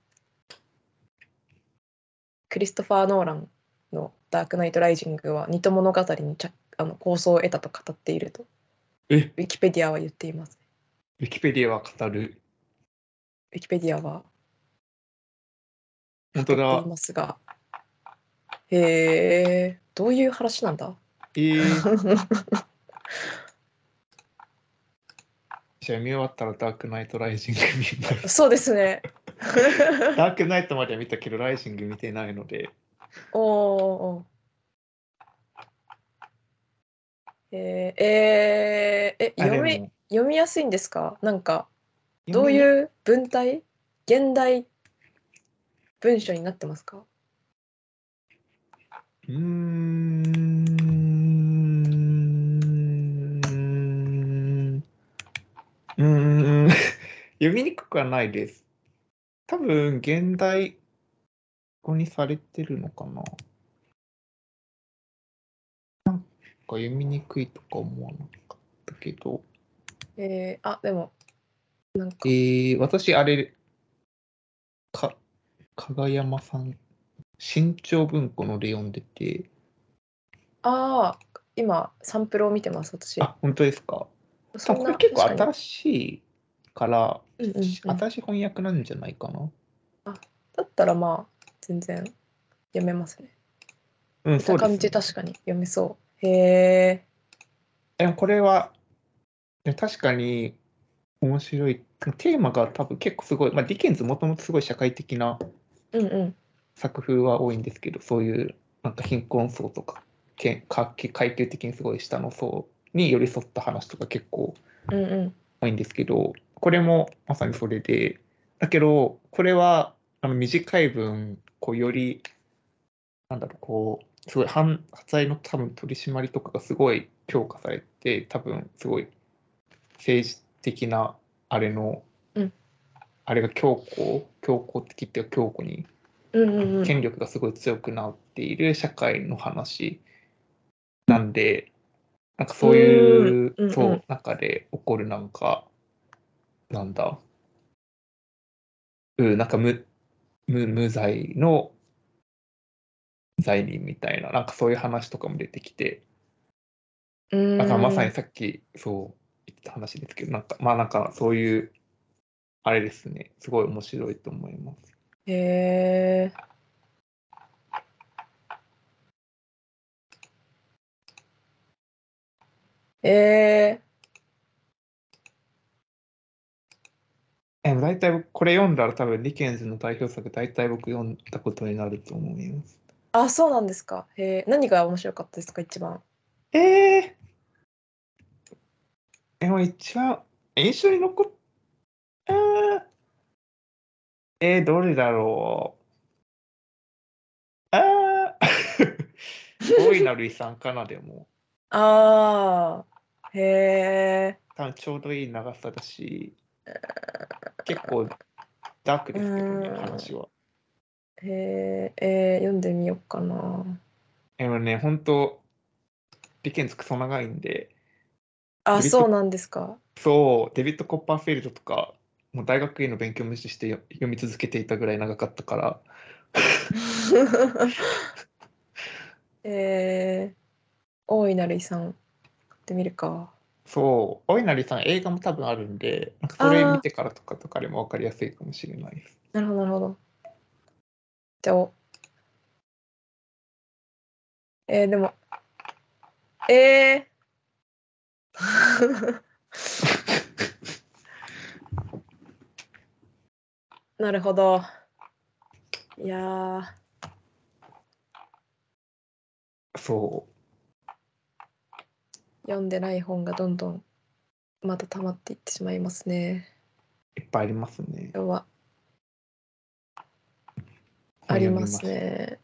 クリストファー・ノーランのダークナイト・ライジングは二都物語にちゃあの構想を得たと語っているとえ、ウィキペディアは言っています。ウィキペディアは語る。ウィキペディアは本当だい。ますがへえどういう話なんだ？えー、[LAUGHS] じゃあ見終わったらダークナイトライジング見ます。そうですね。[LAUGHS] ダークナイトまでは見たけど、ライジング見てないので。おお。えー、えー、えあ読み読みやすいんですか？なんかどうういう文体現代文章になってますか？うーん。うーん。[LAUGHS] 読みにくくはないです。多分、現代語にされてるのかな。なんか読みにくいとか思わなかったけど。えー、あでもなんかえー、私、あれ、か、加賀山さん、新潮文庫ので読んでて、ああ今サンプルを見てます私。あ、本当ですか？そこれ結構新しいから、うんうんうん新しい翻訳なんじゃないかな。だったらまあ全然読めますね。うん、そうです、ね。確かに読めそう。へえ。でもこれは、ね確かに面白い。テーマが多分結構すごい、まあ、ディケンズもともとすごい社会的なうんうん。作風は多いんですけど、そういうなんか貧困層とか、け階級階級的にすごい下の層に寄り添った話とか結構うんうん。多いんですけど、これもまさにそれで、だけど、これはあの短い分、こうより、なんだろう、こう、すごい犯罪の多分取り締まりとかがすごい強化されて、多分すごい政治的なあれの、うん。あれが強固、強固的っていうか強固に。うんうんうん。権力がすごい強くなっている社会の話なんで、なんかそういう、そううん。中で起こるなんか、なんだ、うん、なんか無無無罪の罪人みたいな、なんかそういう話とかも出てきて、だからまさにさっきそう言った話ですけど、なんかまあなんかそういう、あれですね、すごい面白いと思います。へえ。ええ、大体僕これ読んだら多分ディケンズの代表作大体僕読んだことになると思います。ー、あ、そうなんですか。へえ、何が面白かったですか、一番。えー、でも一番印象に残っあーえー、どれだろう。あー。[LAUGHS] 大いなる遺産かなでも。ああ、へえ。多分ちょうどいい長さだし。結構ダークですけどねうん話は。へえ、えー、読んでみようかな。でもね本当ディケンズクソ長いんであ、そうなんですか。そう、デビッド・コッパーフィールドとか、もう大学院の勉強無視してよ読み続けていたぐらい長かったから、[LAUGHS] えー、大いなる遺産。買ってみるか。そう、お稲荷さん映画も多分あるんで、なんかそれ見てからとかとかでも分かりやすいかもしれないです。なるほど、なるほど。じゃあ、おえー、でも、えー、[LAUGHS] なるほど。いやー、そう。読んでない本がどんどんまた溜まっていってしまいますね。いっぱいありますね。今日はあります。ね。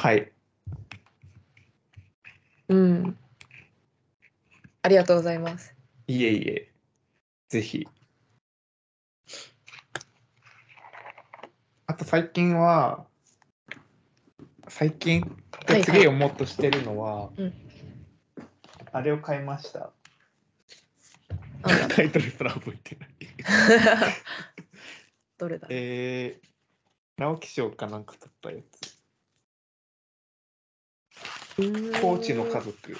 はい。うん。ありがとうございます。いえいえ。ぜひ。あと最近は、最近、はいはい次読もうとしてるのは、うんあれを買いました。[LAUGHS] タイトルすら覚えてない。[LAUGHS] どれだ？えー、直木賞かなんか取ったやつ。高知の家族。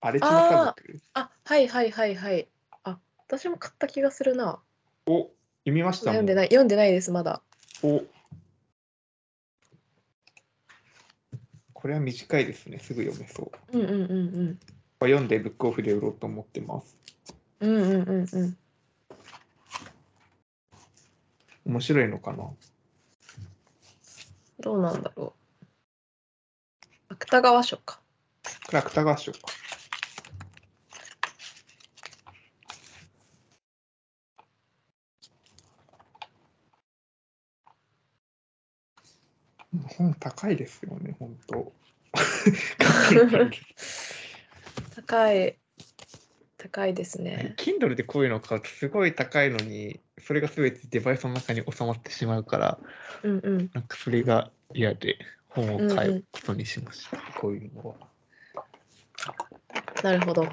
荒地の家族あ、はいはいはいはい。あ、私も買った気がするな。を読みました読んでない、読んでないです、まだ。おこれは短いですね。すぐ読めそう。うんうんうんうん。読んでブックオフで売ろうと思ってます。うんうんうんうん。面白いのかな？どうなんだろう。芥川賞か。これ芥川賞か。本高いですよね、本当。高い。高いですね。Kindle でこういうのを買うとすごい高いのに、それが全てデバイスの中に収まってしまうから、うんうん。なんかそれが嫌で本を買うんううんことにしました、こういうのは。なるほど。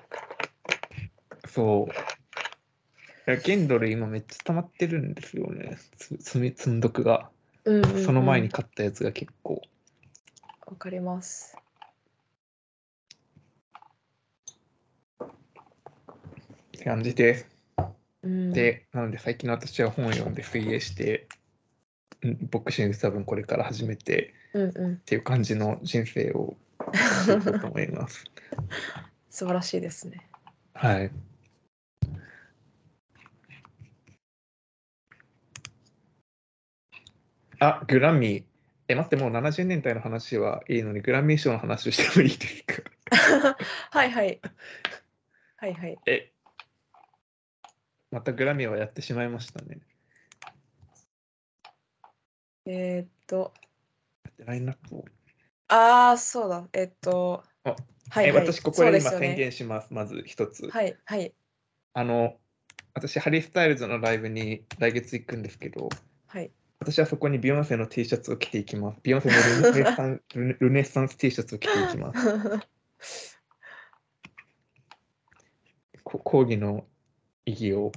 そう。いや Kindle 今めっちゃ溜まってるんですよね、つ積み積んどくが。うんうんうんその前に買ったやつが結構。わかります。って感じです。うん、で、なので最近の私は本を読んで水泳して、んボクシング多分これから始めてうんうん。っていう感じの人生を送っていこうと思います。[LAUGHS] 素晴らしいですね。はい。あ、グラミー。え、待って、もう70年代の話はいいのに、グラミー賞の話をしてもいいですか？[LAUGHS] はいはい。はいはい。え、またグラミーはやってしまいましたね。えーっと、ラインナップを。ああ、そうだ。えーっと、あはい、えはい。私、ここで今宣言します。まず一つ。はいはいあの、私、ハリー・スタイルズのライブに来月行くんですけど、はい。私はそこにビヨンセの T シャツを着ていきます。ビヨンセのルネサンルネルネサンス T シャツを着ていきます。[LAUGHS] こ講義の意義を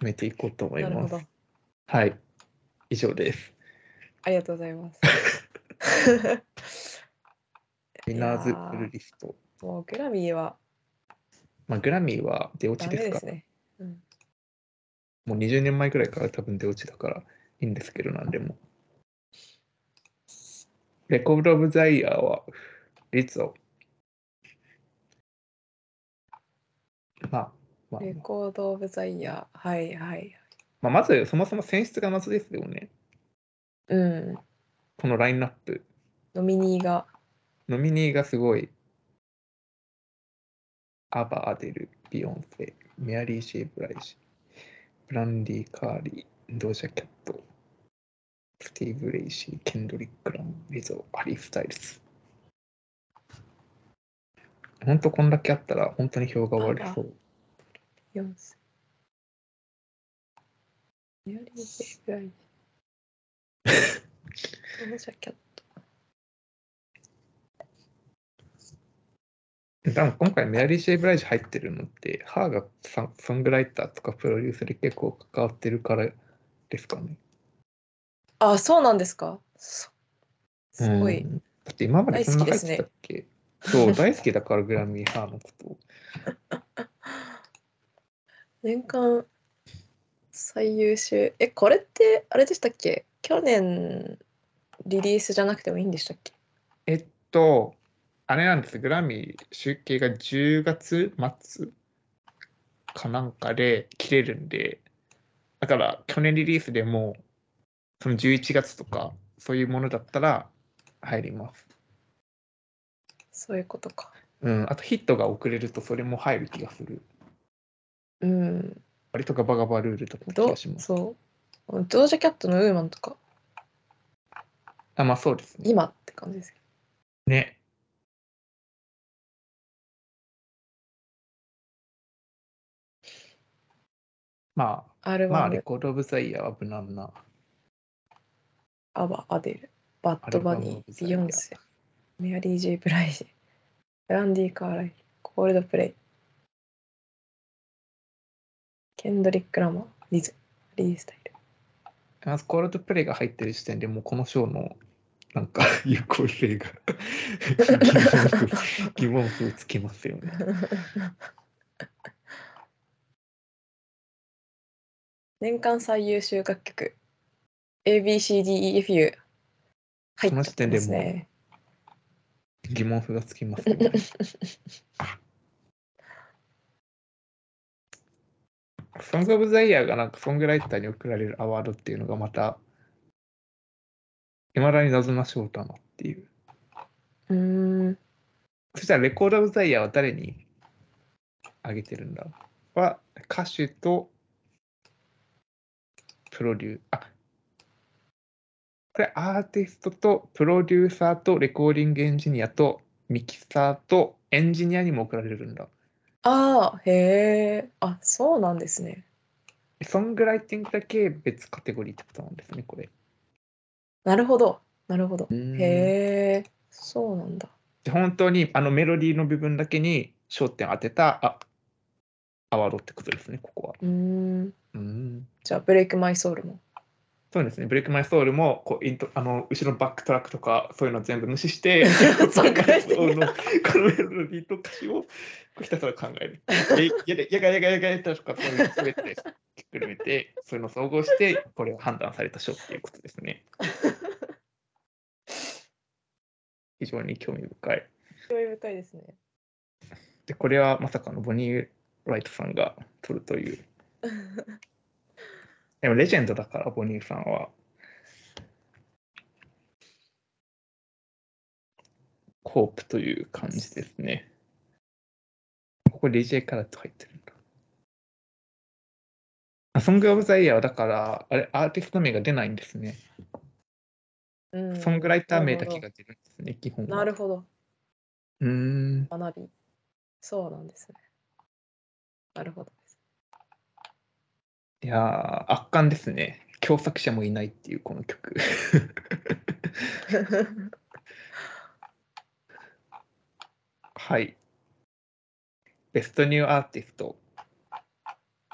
埋めていこうと思いなるほどます。。はい。以上です。ありがとうございます。[LAUGHS] ウィナーズプルリスト。もうグラミーはまあ、グラミーは出落ダちですかですね。うん、もう20年前くらいから多分出落ちだからいいんですけど、なんでも。レコード・オブ・ザ・イヤーは、リツオ。まあ、まあ、レコード・オブ・ザ・イヤー。はいはい。まあ、まず、そもそも選出が謎ですよね。うん。このラインナップ。ノミニーが。ノミニーがすごい。アバ、アデル、ビヨンセ、メアリー・ J・ブライジ、ブランディ・カーライル、ドージャ・キャット、スティーブ・レイシー、ケンドリック・ラマー、リゾ、ハリー・スタイルズ。本当こんだけあったら本当に票が割れそう。ヨンス。メアリー・ジェイ・ブライジ。ドージャ・キャット。多分今回メアリー・シェイ・ブライジ入ってるのって、ハーがソングライターとかプロデュースで結構関わってるからですかね。あ、そうなんですか？そすごい。うんだって今までそんな入ってたっけ？そう、大好きだからグラミーハーのこと。[LAUGHS] 年間最優秀。え、これってあれでしたっけ？去年リリースじゃなくてもいいんでしたっけ？えっと、あれなんです、グラミー集計が10月末かなんかで切れるんで、だから去年リリースでも、その11月とか、そういうものだったら入ります。そういうことか。うん、あとヒットが遅れるとそれも入る気がする。うん。割とガバガバルールだった気どがします。そう。ドージャキャットのウーマンとか、あ、まあそうですね。今って感じですけね。まど。アルあ、まあ、レコード・オブ・ザ・イヤーは無難な。アバ、アデル、バッドバニー、ビヨンセ、メアリー・ジェイ・ブライジ、ランディ・カーライル、コールドプレイ、ケンドリック・ラマー、リズ、リースタイル。まずコールドプレイが入ってる時点でもうこの章のなんか [LAUGHS] 有効性が [LAUGHS] 疑問符つきますよね。年間最優秀楽曲 ABCDEFU 入その時点でもうますね。疑問符がつきますよ [LAUGHS] ね。ソング・オブ・ザ・イヤーがなんかソングライターに贈られるアワードっていうのがまた、いまだに謎な賞だなっていう。うーん。そしたらレコード・オブ・ザ・イヤーは誰にあげてるんだ？は歌手とプロデューあこれアーティストとプロデューサーとレコーディングエンジニアとミキサーとエンジニアにも贈られるんだ。ああ、へえ。あ、そうなんですね。ソングライティングだけ別カテゴリーってことなんですね、これ。なるほど。なるほど。うーんへえ。そうなんだ。で本当にあのメロディーの部分だけに焦点を当てたあアワードってことですね、ここは。うーん。うーんじゃあ、ブレイクマイソウルも。そうですね、ブレイクマイソウルもこうイントあの後ろのバックトラックとかそういうの全部無視して、[LAUGHS] そうかこのこのメロディーと歌詞をひたすら考える。[LAUGHS] えやでやがやがやがやとかそういうの全てひっくるめて、そういうのを総合して、これを判断された賞っていうことですね。非常に興味深い。興味深いですね。で、これはまさかのボニー・ライトさんが取るという。[LAUGHS] でもレジェンドだから、ボニーさんは。ホープという感じですね。ここ DJ カラット入ってるんだ。あソング・オブ・ザ・イヤーはだから、あれ、アーティスト名が出ないんですね。うんソングライター名だけが出るんですね、基本は。なるほど。うーん。学び。そうなんですね。なるほど。いやー、圧巻ですね。共作者もいないっていう、この曲。[LAUGHS] はい。ベストニューアーティスト。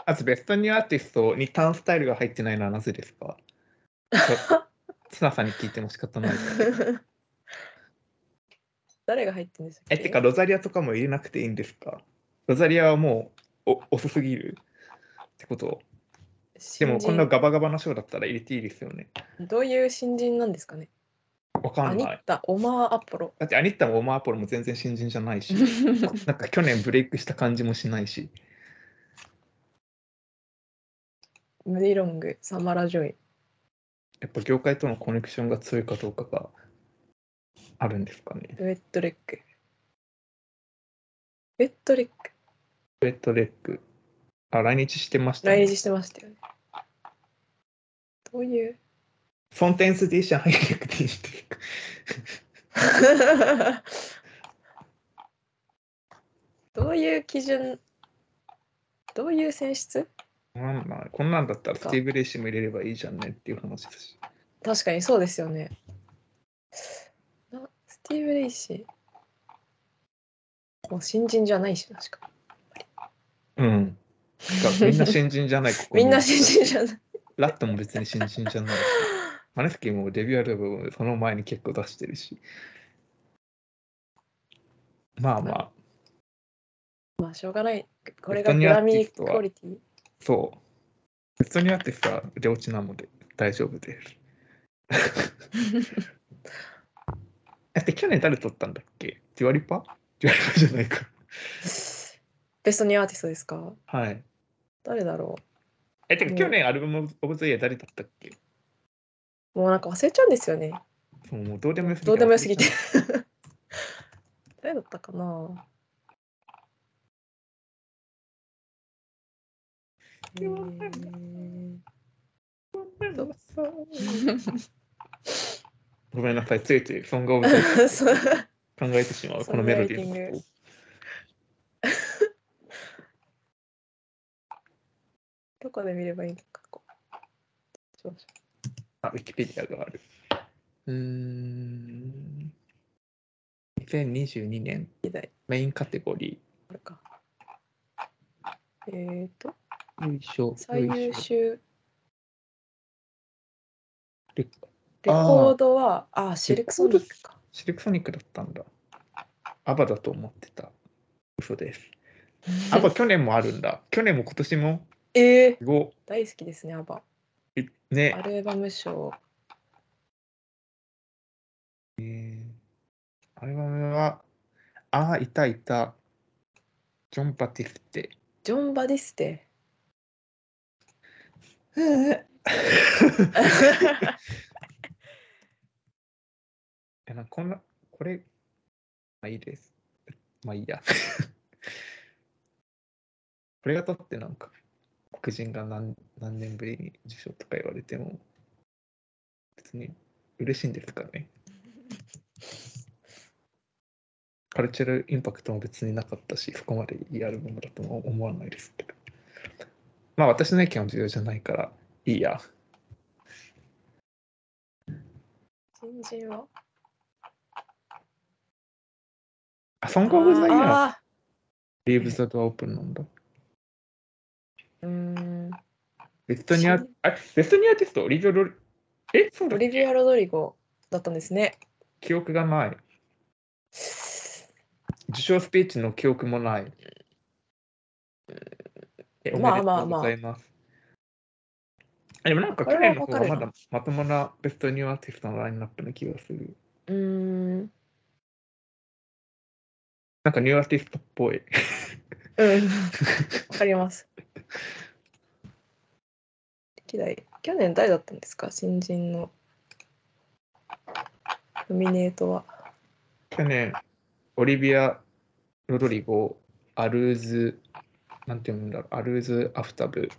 まずベストニューアーティストにターンスタイルが入ってないのはなぜですか？ツナさんに聞いても仕方ない。[LAUGHS] 誰が入ってんですかえ、てか、ロザリアとかも入れなくていいんですか？ロザリアはもうお遅すぎるってこと？でも、こんなガバガバなショーだったら入れていいですよね。どういう新人なんですかね？わかんない。アニッタ、オマー・アポロ。だってアニッタもオマーアポロも全然新人じゃないし、[LAUGHS] なんか去年ブレイクした感じもしないし。ムディロング、サマラ・ジョイ。やっぱ業界とのコネクションが強いかどうかがあるんですかね。ウェットレック。ウェットレック。ウェットレック。あ、来日してました、ね。来日してましたよね。どういう？フォンテンス D 社入ってくていいってどういう基準？どういう選出？なんだこんなんだったらスティーブ・レイシーも入れればいいじゃんねっていう話ですし。確かにそうですよね。なスティーブ・レイシー。もう新人じゃないし、確かうん。みんな新人じゃない。ここに。みんな新人じゃない。ラトーも別に新人じゃないし。マネスキンもデビューアルバムその前に結構出してるし。まあまあ、まあ、しょうがない。これがグラミー quality。そう。別にアーティストは腕落ちなので大丈夫です。[LAUGHS] えって去年誰取ったんだっけ？デュアリパ？デュアリパじゃないか。[LAUGHS] Best New Artist ですか？はい。誰だろえ、てかうん去年 Album of the Year 誰だったっけ？う。もうなんか忘れちゃうんですよね。そうもうどうでもよすぎてどうでもよすぎて。[LAUGHS] 誰だったかな？えー [LAUGHS] ごめんなさい、ついついソングオブザイヤーそう考えてしまう、このメロディーのことをどこで見ればいいのかこうあ、ウィキペディアがある。うーん。2022年メインカテゴリあるかえっ、とー。よいしょ。最優秀レレコードはあシルクソニックかシルクソニックだったんだ。アバだと思ってた。嘘です。[LAUGHS] アバ去年もあるんだ。去年も今年もえー、すご大好きですねアバいねア。ルバム賞アルバムは、ああ、いたいた。ジョン・バティステ。ジョン・バディステ？[LAUGHS] えなこんな、これ、まあいいです。まあいいや。[LAUGHS] これがとってなんか、黒人が何何年ぶりに受賞とか言われても、別に嬉しいんですかね。[LAUGHS] カルチャルインパクトも別になかったし、そこまでいいアルバムだとも思わないですけど。まあ私の意見は重要じゃないから、いいや。新人はあ、ソング・オブ・ザ・イヤー、あリーブ・ザ・ドア・オープンなんだ。ーうーん。ベストニア、新あ、ベストニアテスト、オリビア・ロリ、え、そうだオリビア・ロドリゴだったんですね。記憶がない。受賞スピーチの記憶もない。え、まあまあまあうございます。あでもなんかこれは去年の方がまだまともな Best New Artist のラインナップな気がする。うーん。なんか new artist っぽい。うん。わかります歴代。去年誰だったんですか？新人の。ノミネートは。去年、オリビア・ロドリゴ、アルーズ、なんていうんだろう、アルージ・アフタブ、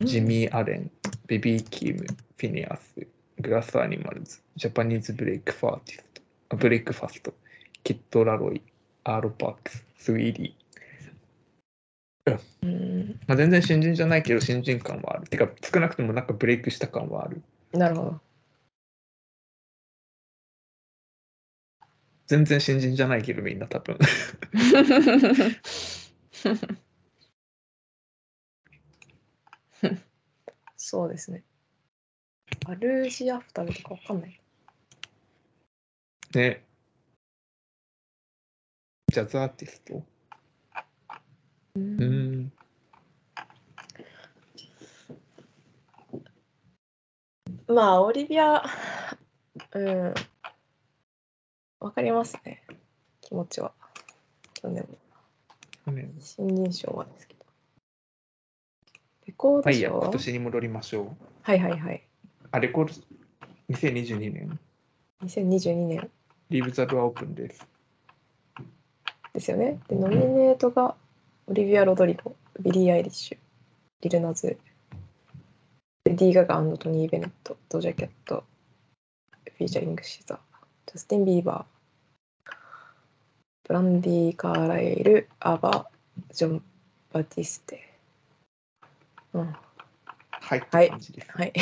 ジミー・アレン、ベビー・キーム、フィニアス、グラス・アニマルズ、ジャパニーズ・ブレイク・ファーティスト、あブレイク・ファスト、キッド・ラロイ、アーロ・パークス、スウィーディー。うんまあ、全然新人じゃないけど新人感はある。てか、少なくともなんかブレイクした感はある。なるほど全然新人じゃないけどみんな多分。そうですねアルージアフタルとかわかんないね。ジャズアーティスト？ううん。ん。まあオリビアうん。わかりますね。気持ちは。去年も。ね新人賞はですけど。レコーまあいいや、今年に戻りましょう。はいはいはい。あ、レコード2022年、2022年リーブ・ザ・ドア・オープンです。ですよね。でノミネートがオリビア・ロドリゴビリー・アイリッシュリル・ナズレディー・ガガトニー・ベネットドジャ・キャットフィーチャリング・シザージャスティン・ビーバーブランディ・カーライルアバジョン・バティステうんはい、っはい。はい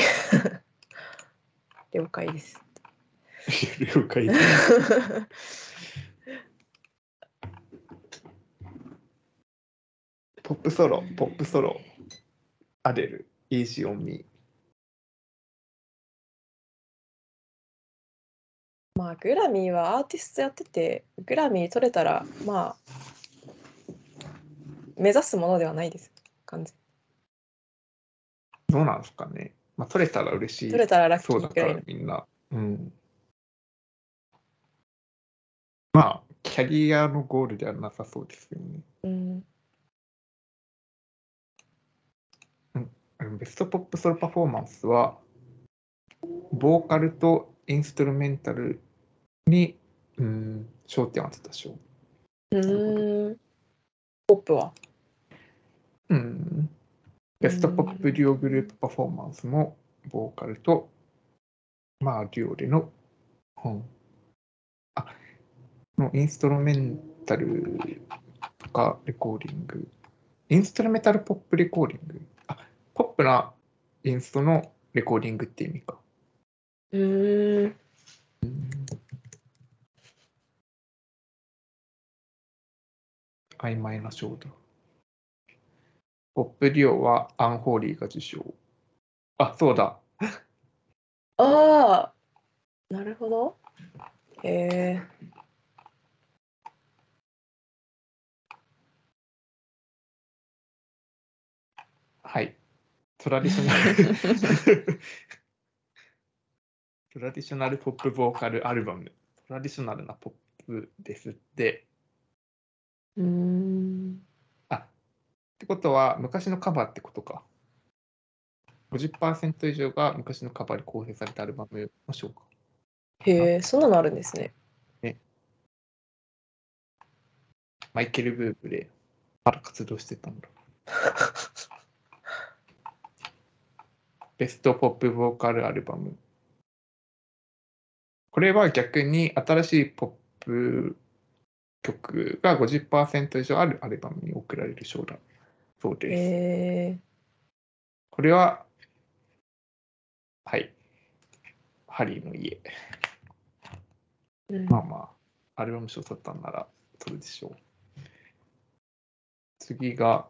了解です了解です。[LAUGHS] ポップソロ、ポップソロ、アデル、イージーオンミー。まあグラミーはアーティストやっててグラミー取れたらまあ目指すものではないです完全どうなんですかね。まあ、取れたら嬉しい。取れたらラッキそうだからみんな。うん。まあ、キャリアのゴールではなさそうですよね。うんベストポップソロパフォーマンスは、ボーカルとインストゥルメンタルに、うん、焦点を当てた賞。うーん。ポップは？うん。ベストポップデュオグループパフォーマンスも、ボーカルと、まあ、デュオでの、うん、あ、のインストルメンタルとかレコーディング、インストルメンタルポップレコーディング、あ、ポップなインストのレコーディングって意味か。うーん。曖昧な賞だ。ポップデュオはアンホーリーが受賞。あ、そうだ。ああ、なるほど。へえ。はい。トラディショナル。[LAUGHS] トラディショナルポップボーカルアルバム。トラディショナルなポップですって。うーん。あってことは、昔のカバーってことか。50%以上が昔のカバーで構成されたアルバムの賞か。へえ、そんなのあるんですね。マイケル・ブーブレ、まだ活動してたんだ。[LAUGHS] ベストポップボーカルアルバム。これは逆に新しいポップ曲が50%以上あるアルバムに贈られる賞だそうです。へえ。これは、はい。ハリーの家。うんまあまあ、アルバム賞取ったんならそれでしょう。次が、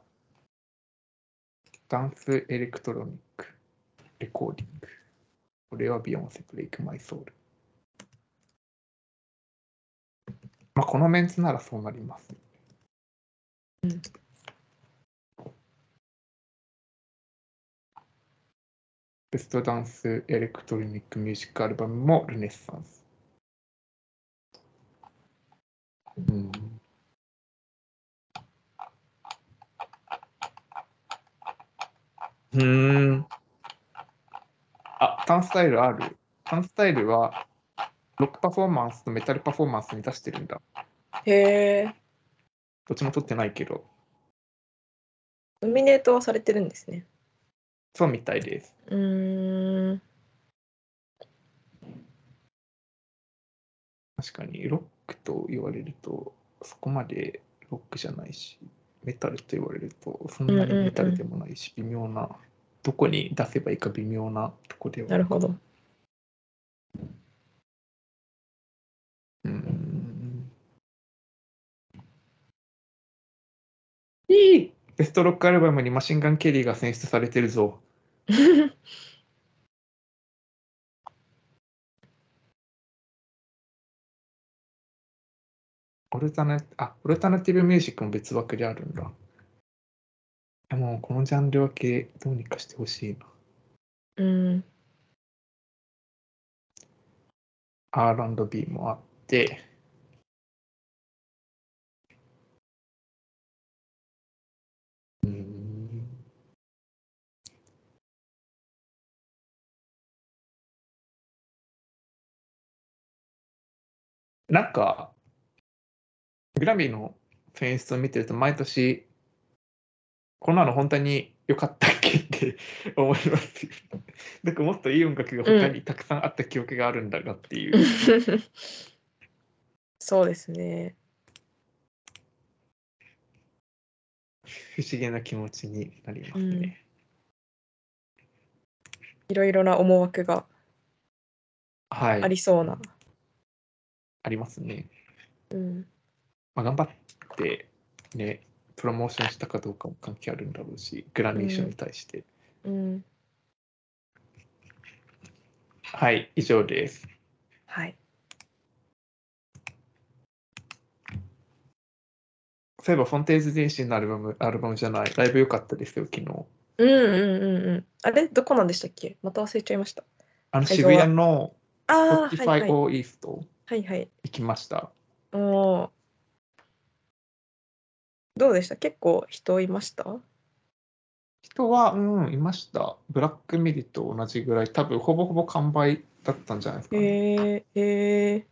Dance Electronic Recording。これはビヨンセ Break My Soul。まあ、このメンツならそうなります。うんベストダンスエレクトロニックミュージックアルバムもルネッサンス。うんうーん。あ、タンスタイルある？タンスタイルは、ロックパフォーマンスとメタルパフォーマンスに出してるんだ。へえ。どっちも取ってないけど、ノミネートはされてるんですね。そうみたいです。うーん。確かに、ロックと言われると、そこまでロックじゃないし、メタルと言われると、そんなにメタルでもないし、微妙な、どこに出せばいいか微妙なとこでは。なるほど。うーん。いいベストロックアルバムにマシンガン・ケリーが選出されてるぞ。[LAUGHS] オルタナあ、オルタナティブミュージックも別枠であるんだ。でも、このジャンル分けどうにかしてほしいな。うん。R&B もあって、うーん。なんか、グラミーの選出を見てると、毎年、こんなの本当に良かったっけって思いますよ。[LAUGHS] なんかもっといい音楽が他にたくさんあった記憶があるんだがっていう。そうですね。不思議な気持ちになりますね。いろいろな思惑がはい。ありそうな。ありますね。うん。まあ、頑張ってね、プロモーションしたかどうかも関係あるんだろうし、グラミー賞に対して。うん。はい、以上です。はい。そういえば、フォンテーズ電信のアルバム、アルバムじゃない、ライブ良かったですよ、昨日。うんうんうんうん。あれどこなんでしたっけ？また忘れちゃいました。あの、渋谷のああ、はい Spotify はい。O East はいはい。行きました。おーどうでした？結構人いました？人は、うん、いました。ブラックミリと同じぐらい、多分ほぼほぼ完売だったんじゃないですかね。えー、え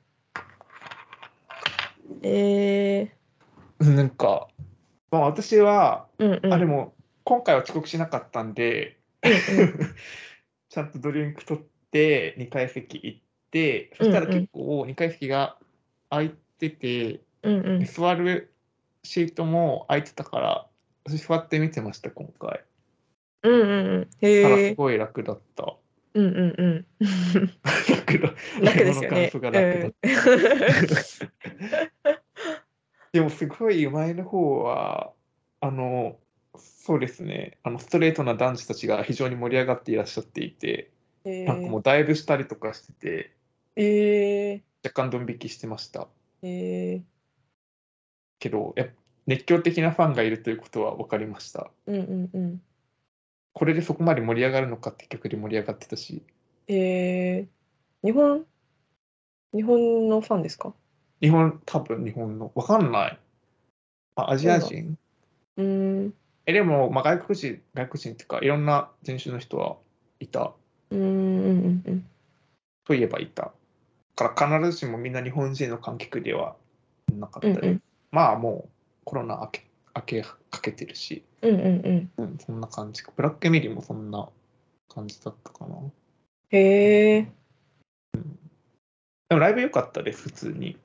ー、えうんなんか、まあ、私は、ー、うんうん。あ、でも、今回は遅刻しなかったんで、うんうん [LAUGHS] ちゃんとドリンク取って、2階席行って、そしたら結構2階席が空いてて、うんうん。座るシートも空いてたから、私座って見てました、今回。うんうんうん。へえ。すごい楽だった。うんうんうん。楽だ。楽ですよね。買い物感想が楽だった。[LAUGHS] でもすごい前の方は、あの、そうですね、あのストレートな男児たちが非常に盛り上がっていらっしゃっていて、えなんかもうダイブしたりとかしてて、ー、え若干ドン引きしてました。ー、えけど、熱狂的なファンがいるということは分かりました。ー、うんうんうん。これでそこまで盛り上がるのかって曲で盛り上がってたし、えー、日本日本のファンですか？日本、多分日本の、分かんない。あアジア人？うーん。え、でも、まあ、外国人、外国人っていうか、いろんな人種の人はいた。うーんうんうんうん。といえばいた。だから必ずしもみんな日本人の観客ではなかったり、うんうんまあもうコロナ明け明けかけてるし、うんうんうん。うん、そんな感じ。ブラックエミリーもそんな感じだったかな。へえ。でもライブ良かったです、普通に。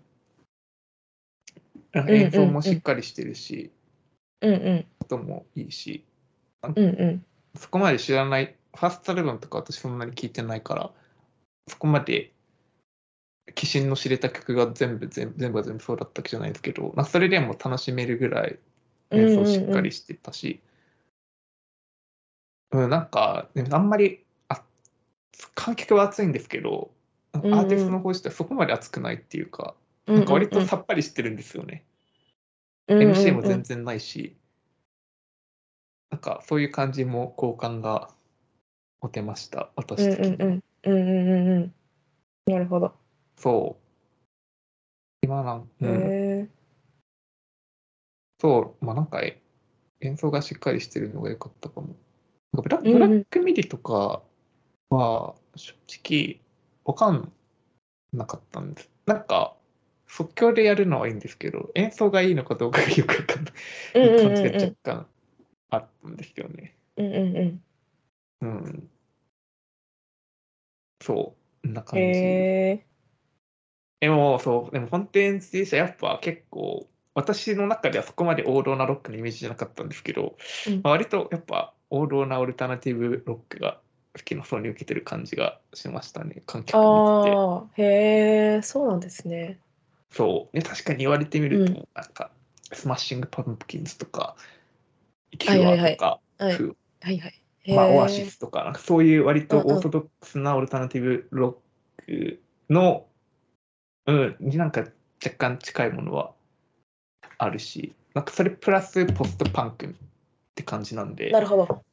演奏もしっかりしてるし、うんうん音もいいし、うんうん。そこまで知らない、ファーストアルバムとか私そんなに聞いてないから、そこまで鬼神の知れた曲が全部全部全部が全部そうだったわけじゃないですけど、なんかそれでも楽しめるぐらい演奏しっかりしてたし、うんなんか、ね、あんまりあ観客は熱いんですけど、アんうんーティストの方自体そこまで熱くないっていうか、うんなんか割とさっぱりしてるんですよね。うんうんうん MC も全然ないし、なんかそういう感じも好感が持てました、うん私的に。うんうんうんうんうんうん。なるほど。そう。今なん、うん。そう、まあなんかえ演奏がしっかりしてるのが良かったかも。ブラブラックミディとかは正直わかんなかったんです。なんか即興でやるのはいいんですけど、演奏がいいのかどうかがよくわかんない感じがうん若干あったんですよね。うんうんうん。うん。そう、こんな感じ。へえ。でも、そう、でも、フォンテーンズ D 社やっぱ結構、私の中ではそこまで王道なロックのイメージじゃなかったんですけど、うん。まあ割とやっぱ王道なオルタナティブロックが好きな層に受けてる感じがしましたね、観客見てて。ああ、へえ、そうなんですね。そう、ね、確かに言われてみると、うなんか、スマッシング・パンプキンズとか、キはいはいはい。ュアとか、はい。フはいはい。へまあ、えオアシスとか、なんかそういう割とオーソドックスなオルタナティブロックの、うん、になんか若干近いものはあるし、なんかそれプラスポストパンクって感じなんで、なるほど。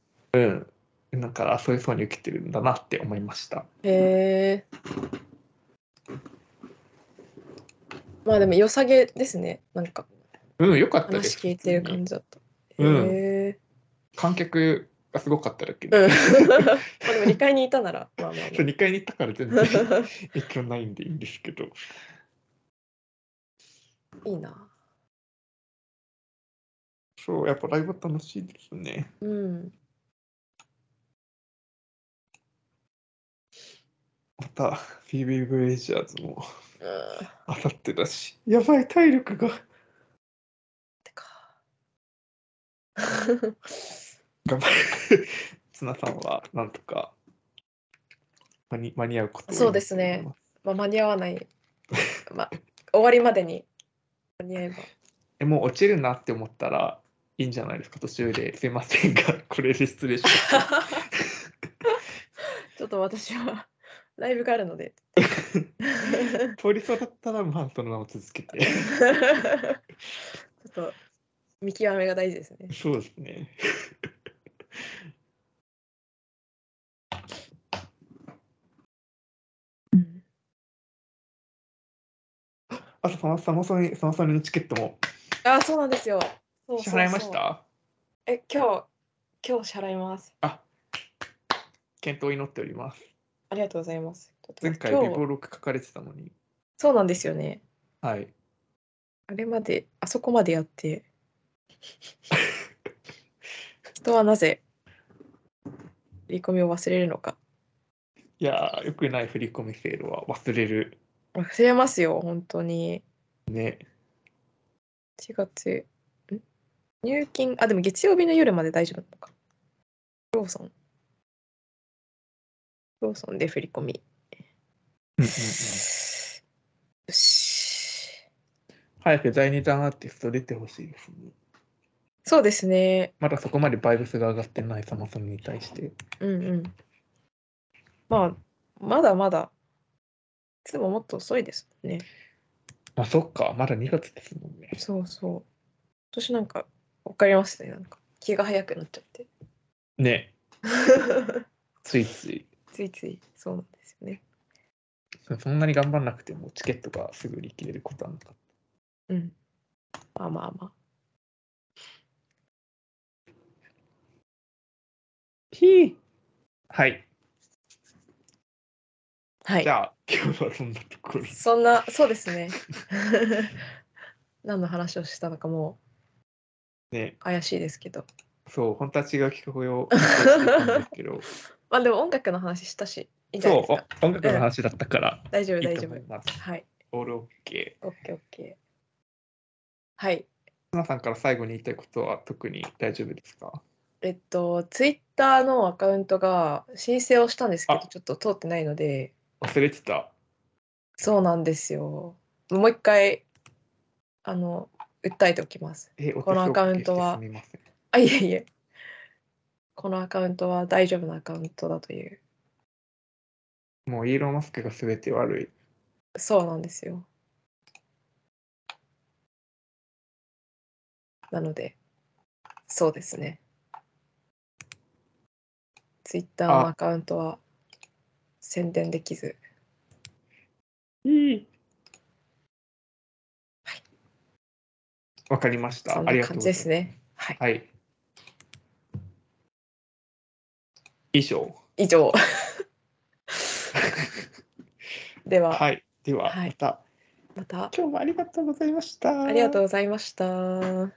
なんかそういう層に受けてるんだなって思いました。へえ。まあでも良さげですね。なんかうん、よかったです。話聞いてる感じだった。うんへえ。観客がすごかっただけで、うん。[LAUGHS] まあでも2階にいたなら、まあまあまあそう2階に行ったから全然 [LAUGHS] 影響ないんでいいんですけど。いいな。そう、やっぱライブ楽しいですね。うん。また、フィービー・ブレイジャーズもうん。あさってだし、やばい、体力が。てか。頑張る。[LAUGHS] 綱さんはなんとか間に間に合うことをそうですねまあ間に合わない。まあ終わりまでに間に合えば。えもう落ちるなって思ったらいいんじゃないですか、途中で。すいませんが、[LAUGHS] これで失礼しました。[LAUGHS] ちょっと私はライブがあるので。通りそうだったら、まあ、そのまま続けて。ちょっと見極めが大事ですね。そうですね。うん、あと、サマサマソニサマソニのチケットもあ、そうなんですよ。そう支払いました？え、今日、今日支払います。あ検討を祈っております。ありがとうございます。前回待って今日微暴録書かれてたのに。そうなんですよね。はい。あれまで、あそこまでやって。[LAUGHS] 人はなぜ振り込みを忘れるのか。いやー、よくない振り込み制度は忘れる。忘れますよ、本当に。ね。4月、ん？入金、あ、でも月曜日の夜まで大丈夫なのか。ローソン。ローソンで振り込み。うんうんうんよし。早く第二弾アーティスト出てほしいですね。そうですね。まだそこまでバイブスが上がってないサマソニに対して。うんうん。まあ、まだまだ、いつももっと遅いですもんね。まあそっか、まだ2月ですもんね。そうそう。今年なんか、わかりますね。なんか、気が早くなっちゃって。ね。[LAUGHS] ついつい。ついつい、そうなんですよね。そんなに頑張んなくてもチケットがすぐ売り切れることはなかっうん。まあまあまあ。ひーはい。はいじ。ゃあ、今日はそんなところ？で。そんな、そうですね。[LAUGHS] 何の話をしたのかもね、う怪しいですけど。そう、本当は違う企画をですけど、まあでも音楽の話したし、いいそいう音楽の話だったから、大丈夫、大丈夫。はい。オールオッケー。オッケーオッケー。はい。花さんから最後に言いたいことは特に大丈夫ですか？えっと、ツイッターのアカウントが申請をしたんですけど、あちょっと通ってないので、忘れてた。そうなんですよ。もう一回、あの、訴えておきます。え、このアカウントはお手数おかけしてすみません。あ、いえいえ。このアカウントは大丈夫なアカウントだという。もうイーロン・マスクが全て悪い。そうなんですよ。なので、そうですね。ツイッターのあアカウントは宣伝できず、いい。わかりました。そんありがとうな感じございます。ですね。はい。はい。以上。以上。[LAUGHS] では、はい。では、はいまた、また今日もありがとうございました。ありがとうございました。